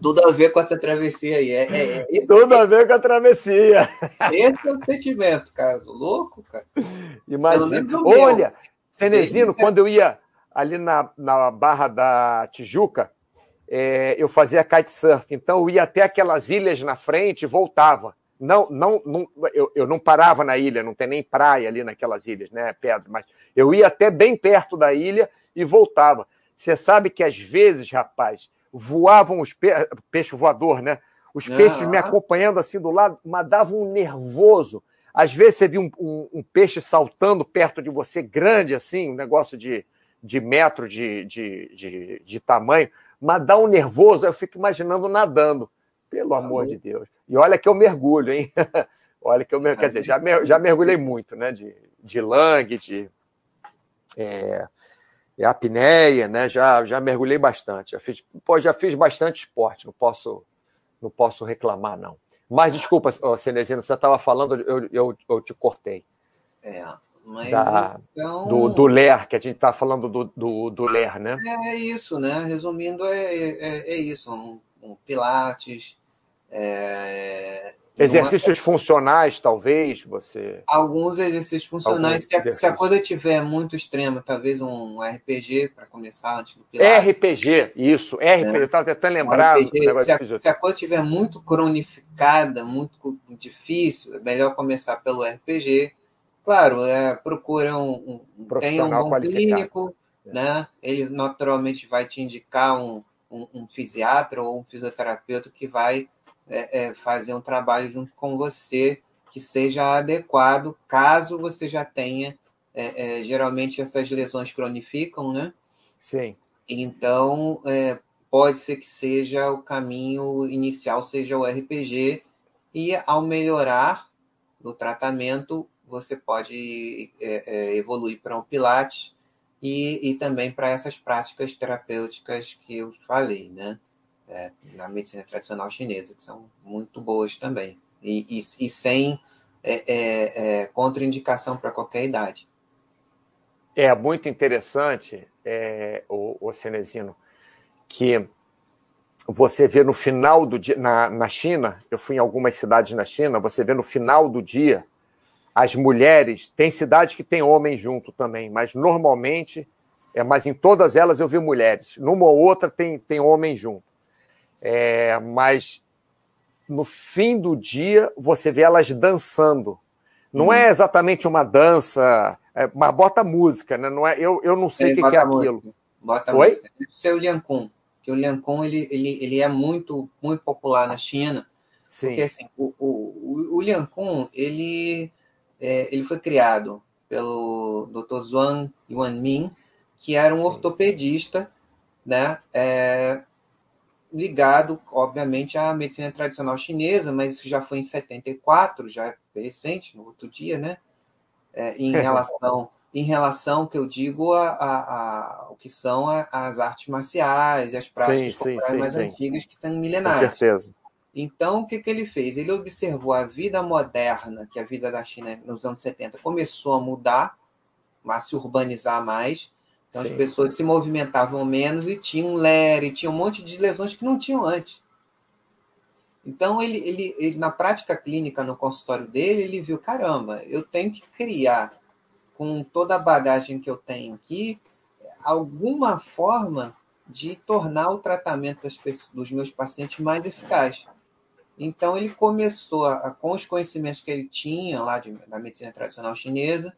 Tudo a ver com essa travessia aí. É, é, é Tudo é, a ver com a travessia. Esse é o sentimento, cara. Louco, cara. Imagina. Olha, Cenezino, quando eu ia ali na, na Barra da Tijuca, é, eu fazia kitesurf. Então, eu ia até aquelas ilhas na frente e voltava. Não, não, não eu, eu não parava na ilha, não tem nem praia ali naquelas ilhas, né, Pedro? Mas eu ia até bem perto da ilha e voltava. Você sabe que às vezes, rapaz, voavam os pe... peixe voador, né? Os peixes me acompanhando assim do lado, mas dava um nervoso. Às vezes você via um, um, um, peixe saltando perto de você, grande assim, um negócio de, de metro de, de, de, de tamanho, mas dá um nervoso, eu fico imaginando nadando. Pelo ah, amor de Deus. E olha que eu mergulho, hein? olha que eu mergulho. Quer dizer, já, mer... já mergulhei muito, né? De, de langue, de. É, apneia, né? Já, já mergulhei bastante. Já fiz, pô, já fiz bastante esporte, não posso, não posso reclamar, não. Mas desculpa, Cenezino, você estava falando, eu, eu, eu te cortei. É, mas da, então... do, do LER, que a gente está falando do, do, do LER, né? É, isso, né? Resumindo, é, é, é isso. Um, um Pilates, é, Exercícios uma... funcionais, talvez, você. Alguns exercícios funcionais. Alguns se, a, exercícios. se, a, coisa tiver muito extrema, talvez um RPG para começar antes do Pilates. RPG, isso. RPG, é. eu estava tentando lembrar. Um se, a, se, a, coisa tiver muito cronificada, muito difícil, é melhor começar pelo RPG. Claro, é, procura um, um, um bom clínico, é. né? Ele naturalmente vai te indicar um, um, um fisiatra ou um fisioterapeuta que vai é, é, fazer um trabalho junto com você que seja adequado, caso você já tenha. É, é geralmente essas lesões cronificam, né? Sim. Então, pode ser que seja o caminho inicial, seja o RPG, e ao melhorar no tratamento, você pode é, evoluir para o Pilates e, e também para essas práticas terapêuticas que eu falei, né? é, na medicina tradicional chinesa, que são muito boas também, e, e, e sem é, é, é contraindicação para qualquer idade. É muito interessante, é, o, o Cenezino, que você vê no final do dia, na, na China, eu fui em algumas cidades na China, você vê no final do dia as mulheres, tem cidades que tem homem junto também, mas normalmente, é, mas em todas elas eu vi mulheres, numa ou outra tem, tem homem junto. É, mas no fim do dia você vê elas dançando. Não hum. é exatamente uma dança, é, mas bota música, né? Não é, eu, eu não sei o que, que, é aquilo. Bota Oi? música. Isso é o Liancun. Que o Liancun ele, ele, ele é muito, muito popular na China. Sim. Porque assim, o, o, o Liancun, ele, é, ele foi criado pelo Dr. Zhuang Yuanmin, que era um Sim. ortopedista, né? É, ligado, obviamente, à medicina tradicional chinesa, mas isso já foi em 74, já é recente, no outro dia, né? É, em relação em relação que eu digo a, a, a, o que são as artes marciais e as práticas sim, sim, mais sim, antigas que são milenares. Com certeza. Então, o que, que ele fez? Ele observou a vida moderna, que a vida da China nos anos 70 começou a mudar, a se urbanizar mais, então Sim. as pessoas se movimentavam menos e tinham ler, e tinha um monte de lesões que não tinham antes. Então ele, ele, ele, na prática clínica no consultório dele, ele viu, caramba, eu tenho que criar com toda a bagagem que eu tenho aqui alguma forma de tornar o tratamento das dos meus pacientes mais eficaz. Então ele começou a, com os conhecimentos que ele tinha lá de, da medicina tradicional chinesa,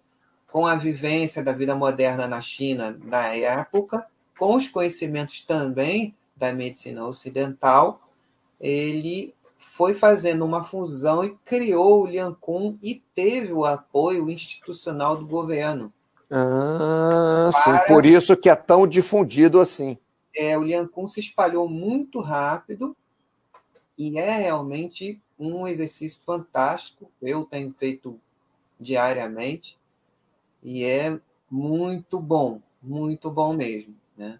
com a vivência da vida moderna na China na época, com os conhecimentos também da medicina ocidental, ele foi fazendo uma fusão e criou o Liancum e teve o apoio institucional do governo. Ah, sim, por isso que é tão difundido assim. É, o Liancum se espalhou muito rápido e é realmente um exercício fantástico. Eu tenho feito diariamente e é muito bom, muito bom mesmo, né?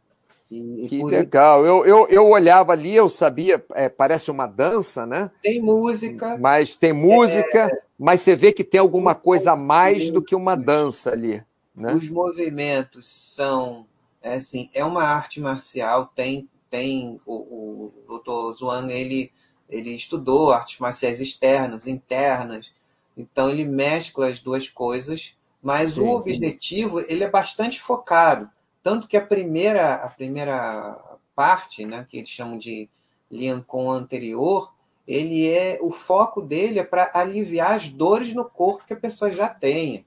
E, que legal. Eu, eu, eu olhava ali, eu sabia, é, parece uma dança, né? Tem música. Mas tem música, é... mas você vê que tem alguma coisa a mais do que uma dança ali. Né? Os movimentos são, é assim, é uma arte marcial, tem, tem o, o doutor Zuan, ele, ele estudou artes marciais externas, internas, então ele mescla as duas coisas, mas sim, o objetivo, ele é bastante focado, tanto que a primeira, a primeira parte, né, que eles chamam de Liancon anterior, ele é o foco dele é para aliviar as dores no corpo que a pessoa já tenha.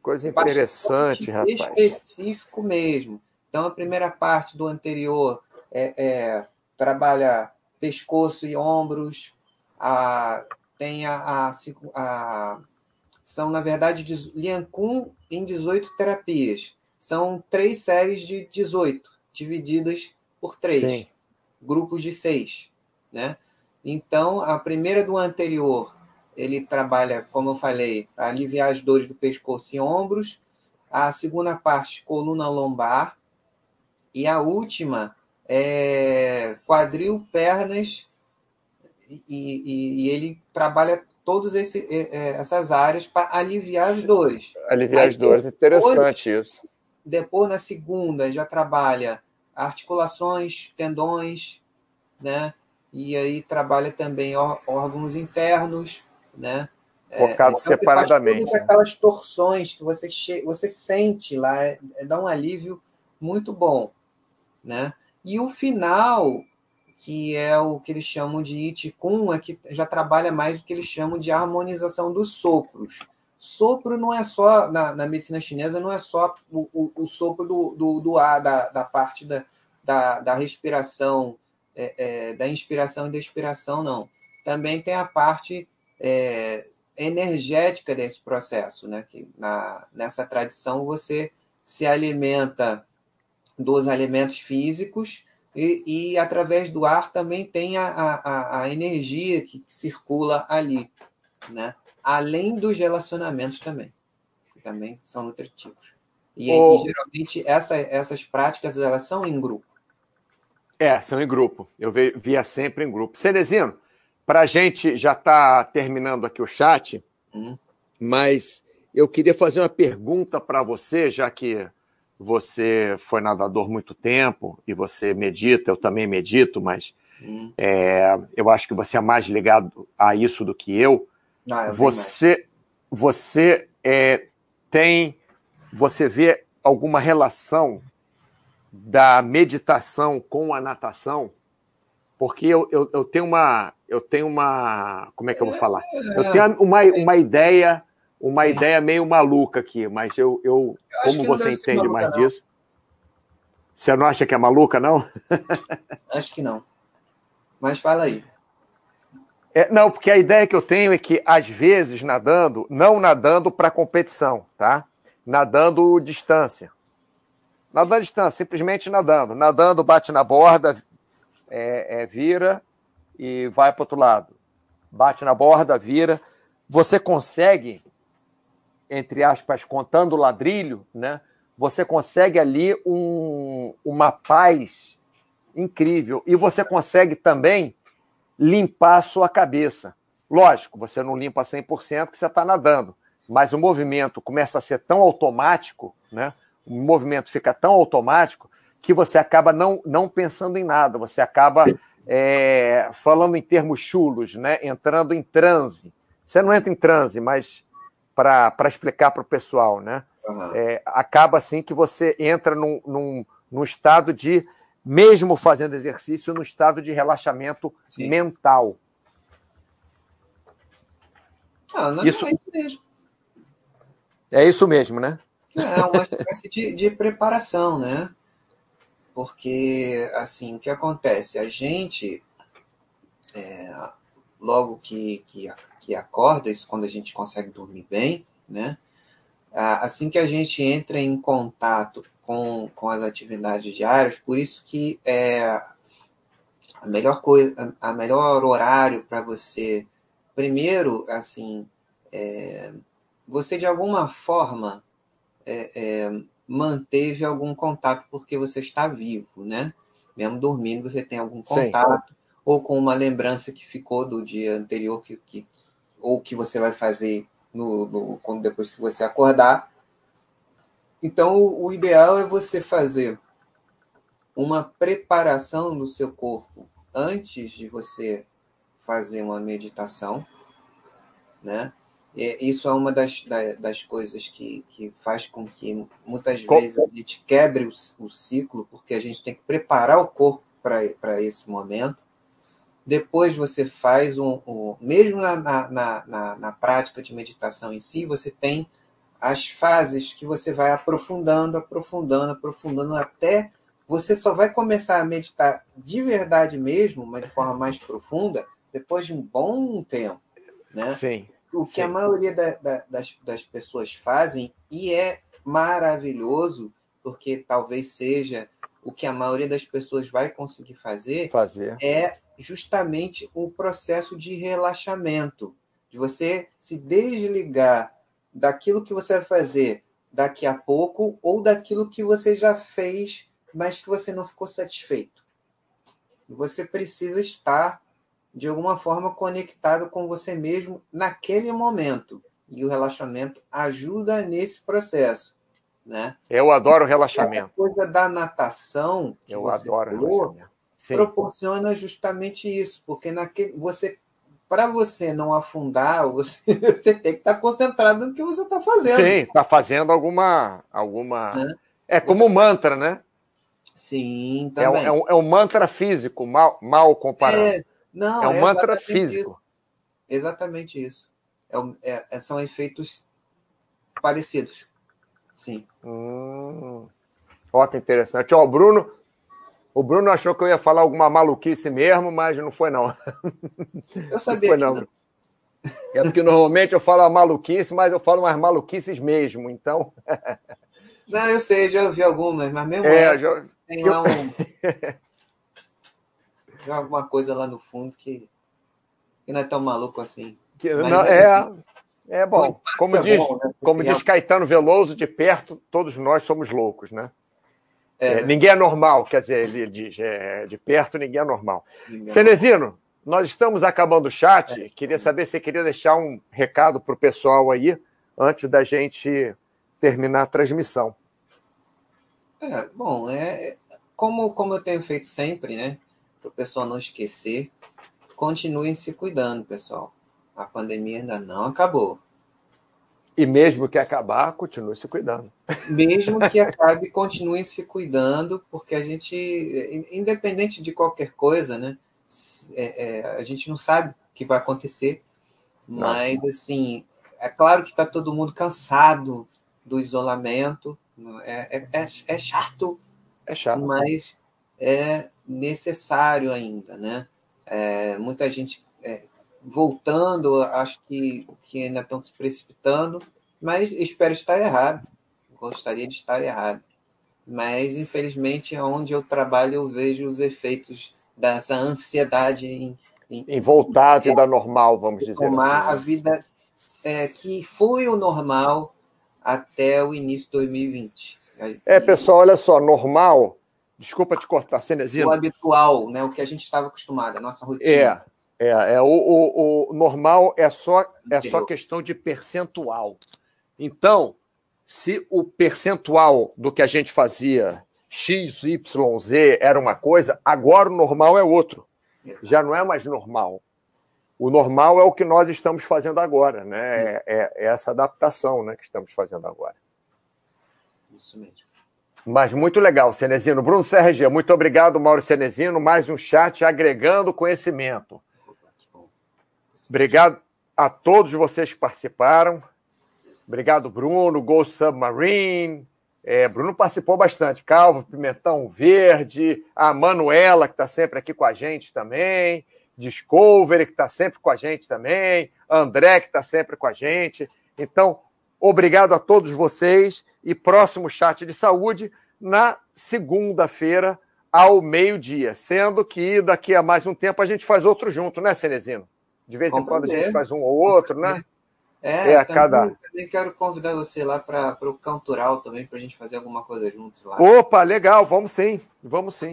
Coisa interessante, rapaz. Específico mesmo. Então, a primeira parte do anterior é, é trabalha pescoço e ombros, a, tem a, a, a, São, na verdade, Liancun em 18 terapias. São três séries de 18, divididas por três. Sim. Grupos de seis. Né? Então, a primeira do anterior ele trabalha, como eu falei, aliviar as dores do pescoço e ombros. A segunda parte, coluna lombar. E a última é quadril, pernas. E, e, e ele trabalha todas esse, essas áreas para aliviar as dores. Aliviar Aí, as dores, depois, interessante isso. Depois, na segunda, já trabalha articulações, tendões, né? E aí trabalha também órgãos internos, né? Focado é, então separadamente. Todas aquelas torções que você, che... você sente lá, é, é, dá um alívio muito bom, né? E o final, que é o que eles chamam de Itikun, é que já trabalha mais o que eles chamam de harmonização dos sopros. Sopro não é só, na, na medicina chinesa, não é só o, o, o sopro do, do, do, ar, da, da parte da, da, da respiração, é, é, da inspiração e da expiração, não. Também tem a parte é, energética desse processo, né? Que na, nessa tradição você se alimenta dos alimentos físicos e, e através do ar também tem a, a, a energia que circula ali, né? Além dos relacionamentos também, que também são nutritivos. E, oh. e geralmente essa, essas práticas elas são em grupo. É, são em grupo. Eu via sempre em grupo. Cenezino, para a gente já está terminando aqui o chat, hum. mas eu queria fazer uma pergunta para você, já que você foi nadador muito tempo e você medita, eu também medito, mas hum. é, eu acho que você é mais ligado a isso do que eu. Ah, eu você você é, tem, você vê alguma relação da meditação com a natação? Porque eu, eu, eu, tenho uma. Eu tenho uma. Como é que eu vou falar? Eu tenho uma, uma ideia, uma ideia meio maluca aqui, mas eu, eu, eu como você entende mais não. disso? Você não acha que é maluca, não? Acho que não. Mas fala aí. É, não, porque a ideia que eu tenho é que, às vezes, nadando, não nadando para competição, tá? Nadando distância. Nadando distância, simplesmente nadando. Nadando, bate na borda, é, é, vira e vai para o outro lado. Bate na borda, vira. Você consegue, entre aspas, contando ladrilho, né? Você consegue ali um, uma paz incrível. E você consegue também limpar a sua cabeça. Lógico, você não limpa 100% que você está nadando, mas o movimento começa a ser tão automático, né? o movimento fica tão automático que você acaba não, não pensando em nada, você acaba é, falando em termos chulos, né? entrando em transe. Você não entra em transe, mas para explicar para o pessoal, né? Uhum. É, acaba assim que você entra num, num, num, estado de, mesmo fazendo exercício, no estado de relaxamento Sim. mental. Ah, não isso... é isso mesmo. É isso mesmo, né? É uma espécie de, de preparação, né? Porque, assim, o que acontece? A gente, é, logo que, que, que acorda, isso quando a gente consegue dormir bem, né? Assim que a gente entra em contato com, com as atividades diárias, por isso que é a melhor coisa, a melhor horário para você, primeiro, assim, é, você de alguma forma é, é, manteve algum contato porque você está vivo, né? Mesmo dormindo, você tem algum contato, Sim. Ou com uma lembrança que ficou do dia anterior, que, que ou que você vai fazer no, no, quando depois que você acordar. Então, o, o ideal é você fazer uma preparação do seu corpo antes de você fazer uma meditação, né? E isso é uma das, das coisas que, que faz com que muitas vezes a gente quebre o, o ciclo, porque a gente tem que preparar o corpo para esse momento. Depois você faz um. um mesmo na, na, na, na prática de meditação em si, você tem as fases que você vai aprofundando, aprofundando, aprofundando, até você só vai começar a meditar de verdade mesmo, mas de forma mais profunda, depois de um bom tempo. Né? Sim. O que sim. a maioria da, da, das, das pessoas fazem, e é maravilhoso, porque talvez seja o que a maioria das pessoas vai conseguir fazer, fazer. é justamente o processo de relaxamento, de você se desligar daquilo que você vai fazer daqui a pouco ou daquilo que você já fez, mas que você não ficou satisfeito. Você precisa estar de alguma forma conectado com você mesmo naquele momento. E o relaxamento ajuda nesse processo. Né? Eu adoro relaxamento. A coisa da natação, que Eu você adoro falou, proporciona justamente isso, porque naquele, você para você não afundar, você, você tem que estar concentrado no que você está fazendo. Sim, está fazendo alguma. alguma... É, é como você... um mantra, né? Sim, também. É um, é um mantra físico, mal, mal comparado. É, não, é um é mantra físico. Isso. Exatamente isso. É, é, são efeitos parecidos. Sim. Hum, ó, que interessante. Ó, o Bruno, o Bruno achou que eu ia falar alguma maluquice mesmo, mas não foi, não. Eu sabia não foi, não. É porque normalmente eu falo a maluquice, mas eu falo umas maluquices mesmo, então. Não, eu sei, já ouvi algumas, mas mesmo é, essa, já... tem lá um. tem alguma coisa lá no fundo que, que não é tão maluco assim. Que, não, é, é, é bom. Como, é diz, bom, né? como diz Caetano Veloso, de perto, todos nós somos loucos, né? É. É, ninguém é normal, quer dizer, ele diz, é, de perto ninguém é normal. Ninguém Cenezino, nós estamos acabando o chat. É. Queria saber se você queria deixar um recado para o pessoal aí, antes da gente terminar a transmissão. É, bom, é, como, como eu tenho feito sempre, né? Para o pessoal não esquecer, continuem se cuidando, pessoal. A pandemia ainda não acabou. E mesmo que acabar, continue se cuidando. Mesmo que acabe, continue se cuidando, porque a gente, independente de qualquer coisa, né? É, é, a gente não sabe o que vai acontecer, mas não. assim, é claro que está todo mundo cansado do isolamento, é, é, é, é, chato, é chato, mas é necessário ainda, né? É, muita gente é, voltando, acho que, que ainda estão se precipitando, mas espero estar errado. Gostaria de estar errado. Mas, infelizmente, onde eu trabalho, eu vejo os efeitos dessa ansiedade em, em, em voltar à vida normal, vamos dizer tomar assim. a vida é, que foi o normal até o início de 2020. É, pessoal, olha só, normal. Desculpa te cortar, Cenezino. O habitual, né? O que a gente estava acostumado, a nossa rotina. É, é, é o, o, o normal é só, é só questão de percentual. Então, se o percentual do que a gente fazia X, Y, Z era uma coisa, agora o normal é outro. Já não é mais normal. O normal é o que nós estamos fazendo agora, né? É, é, é essa adaptação né, que estamos fazendo agora. Isso mesmo. Mas muito legal, Cenezino. Bruno Serra muito obrigado, Mauro Cenezino. Mais um chat agregando conhecimento. Obrigado a todos vocês que participaram. Obrigado, Bruno, Ghost Submarine. É, Bruno participou bastante. Calvo, Pimentão Verde, a Manuela, que está sempre aqui com a gente também. Discovery, que está sempre com a gente também, André, que está sempre com a gente. Então, obrigado a todos vocês e próximo chat de saúde na segunda-feira, ao meio-dia. Sendo que daqui a mais um tempo a gente faz outro junto, né, Cenezino? De vez em quando a gente faz um ou outro, né? É, é a também, cada... também quero convidar você lá para o Cantural também, para a gente fazer alguma coisa juntos lá. Opa, legal, vamos sim, vamos sim.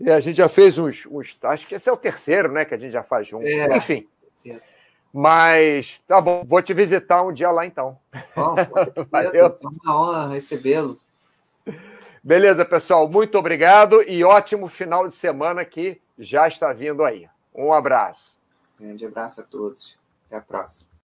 e a gente já fez uns, uns, Acho que esse é o terceiro, né, que a gente já faz junto. É, Enfim. Sim. Mas tá bom, vou te visitar um dia lá então. Bom, Valeu. É uma honra recebê-lo. Beleza, pessoal, muito obrigado e ótimo final de semana que já está vindo aí. Um abraço. Grande abraço a todos. Até a próxima.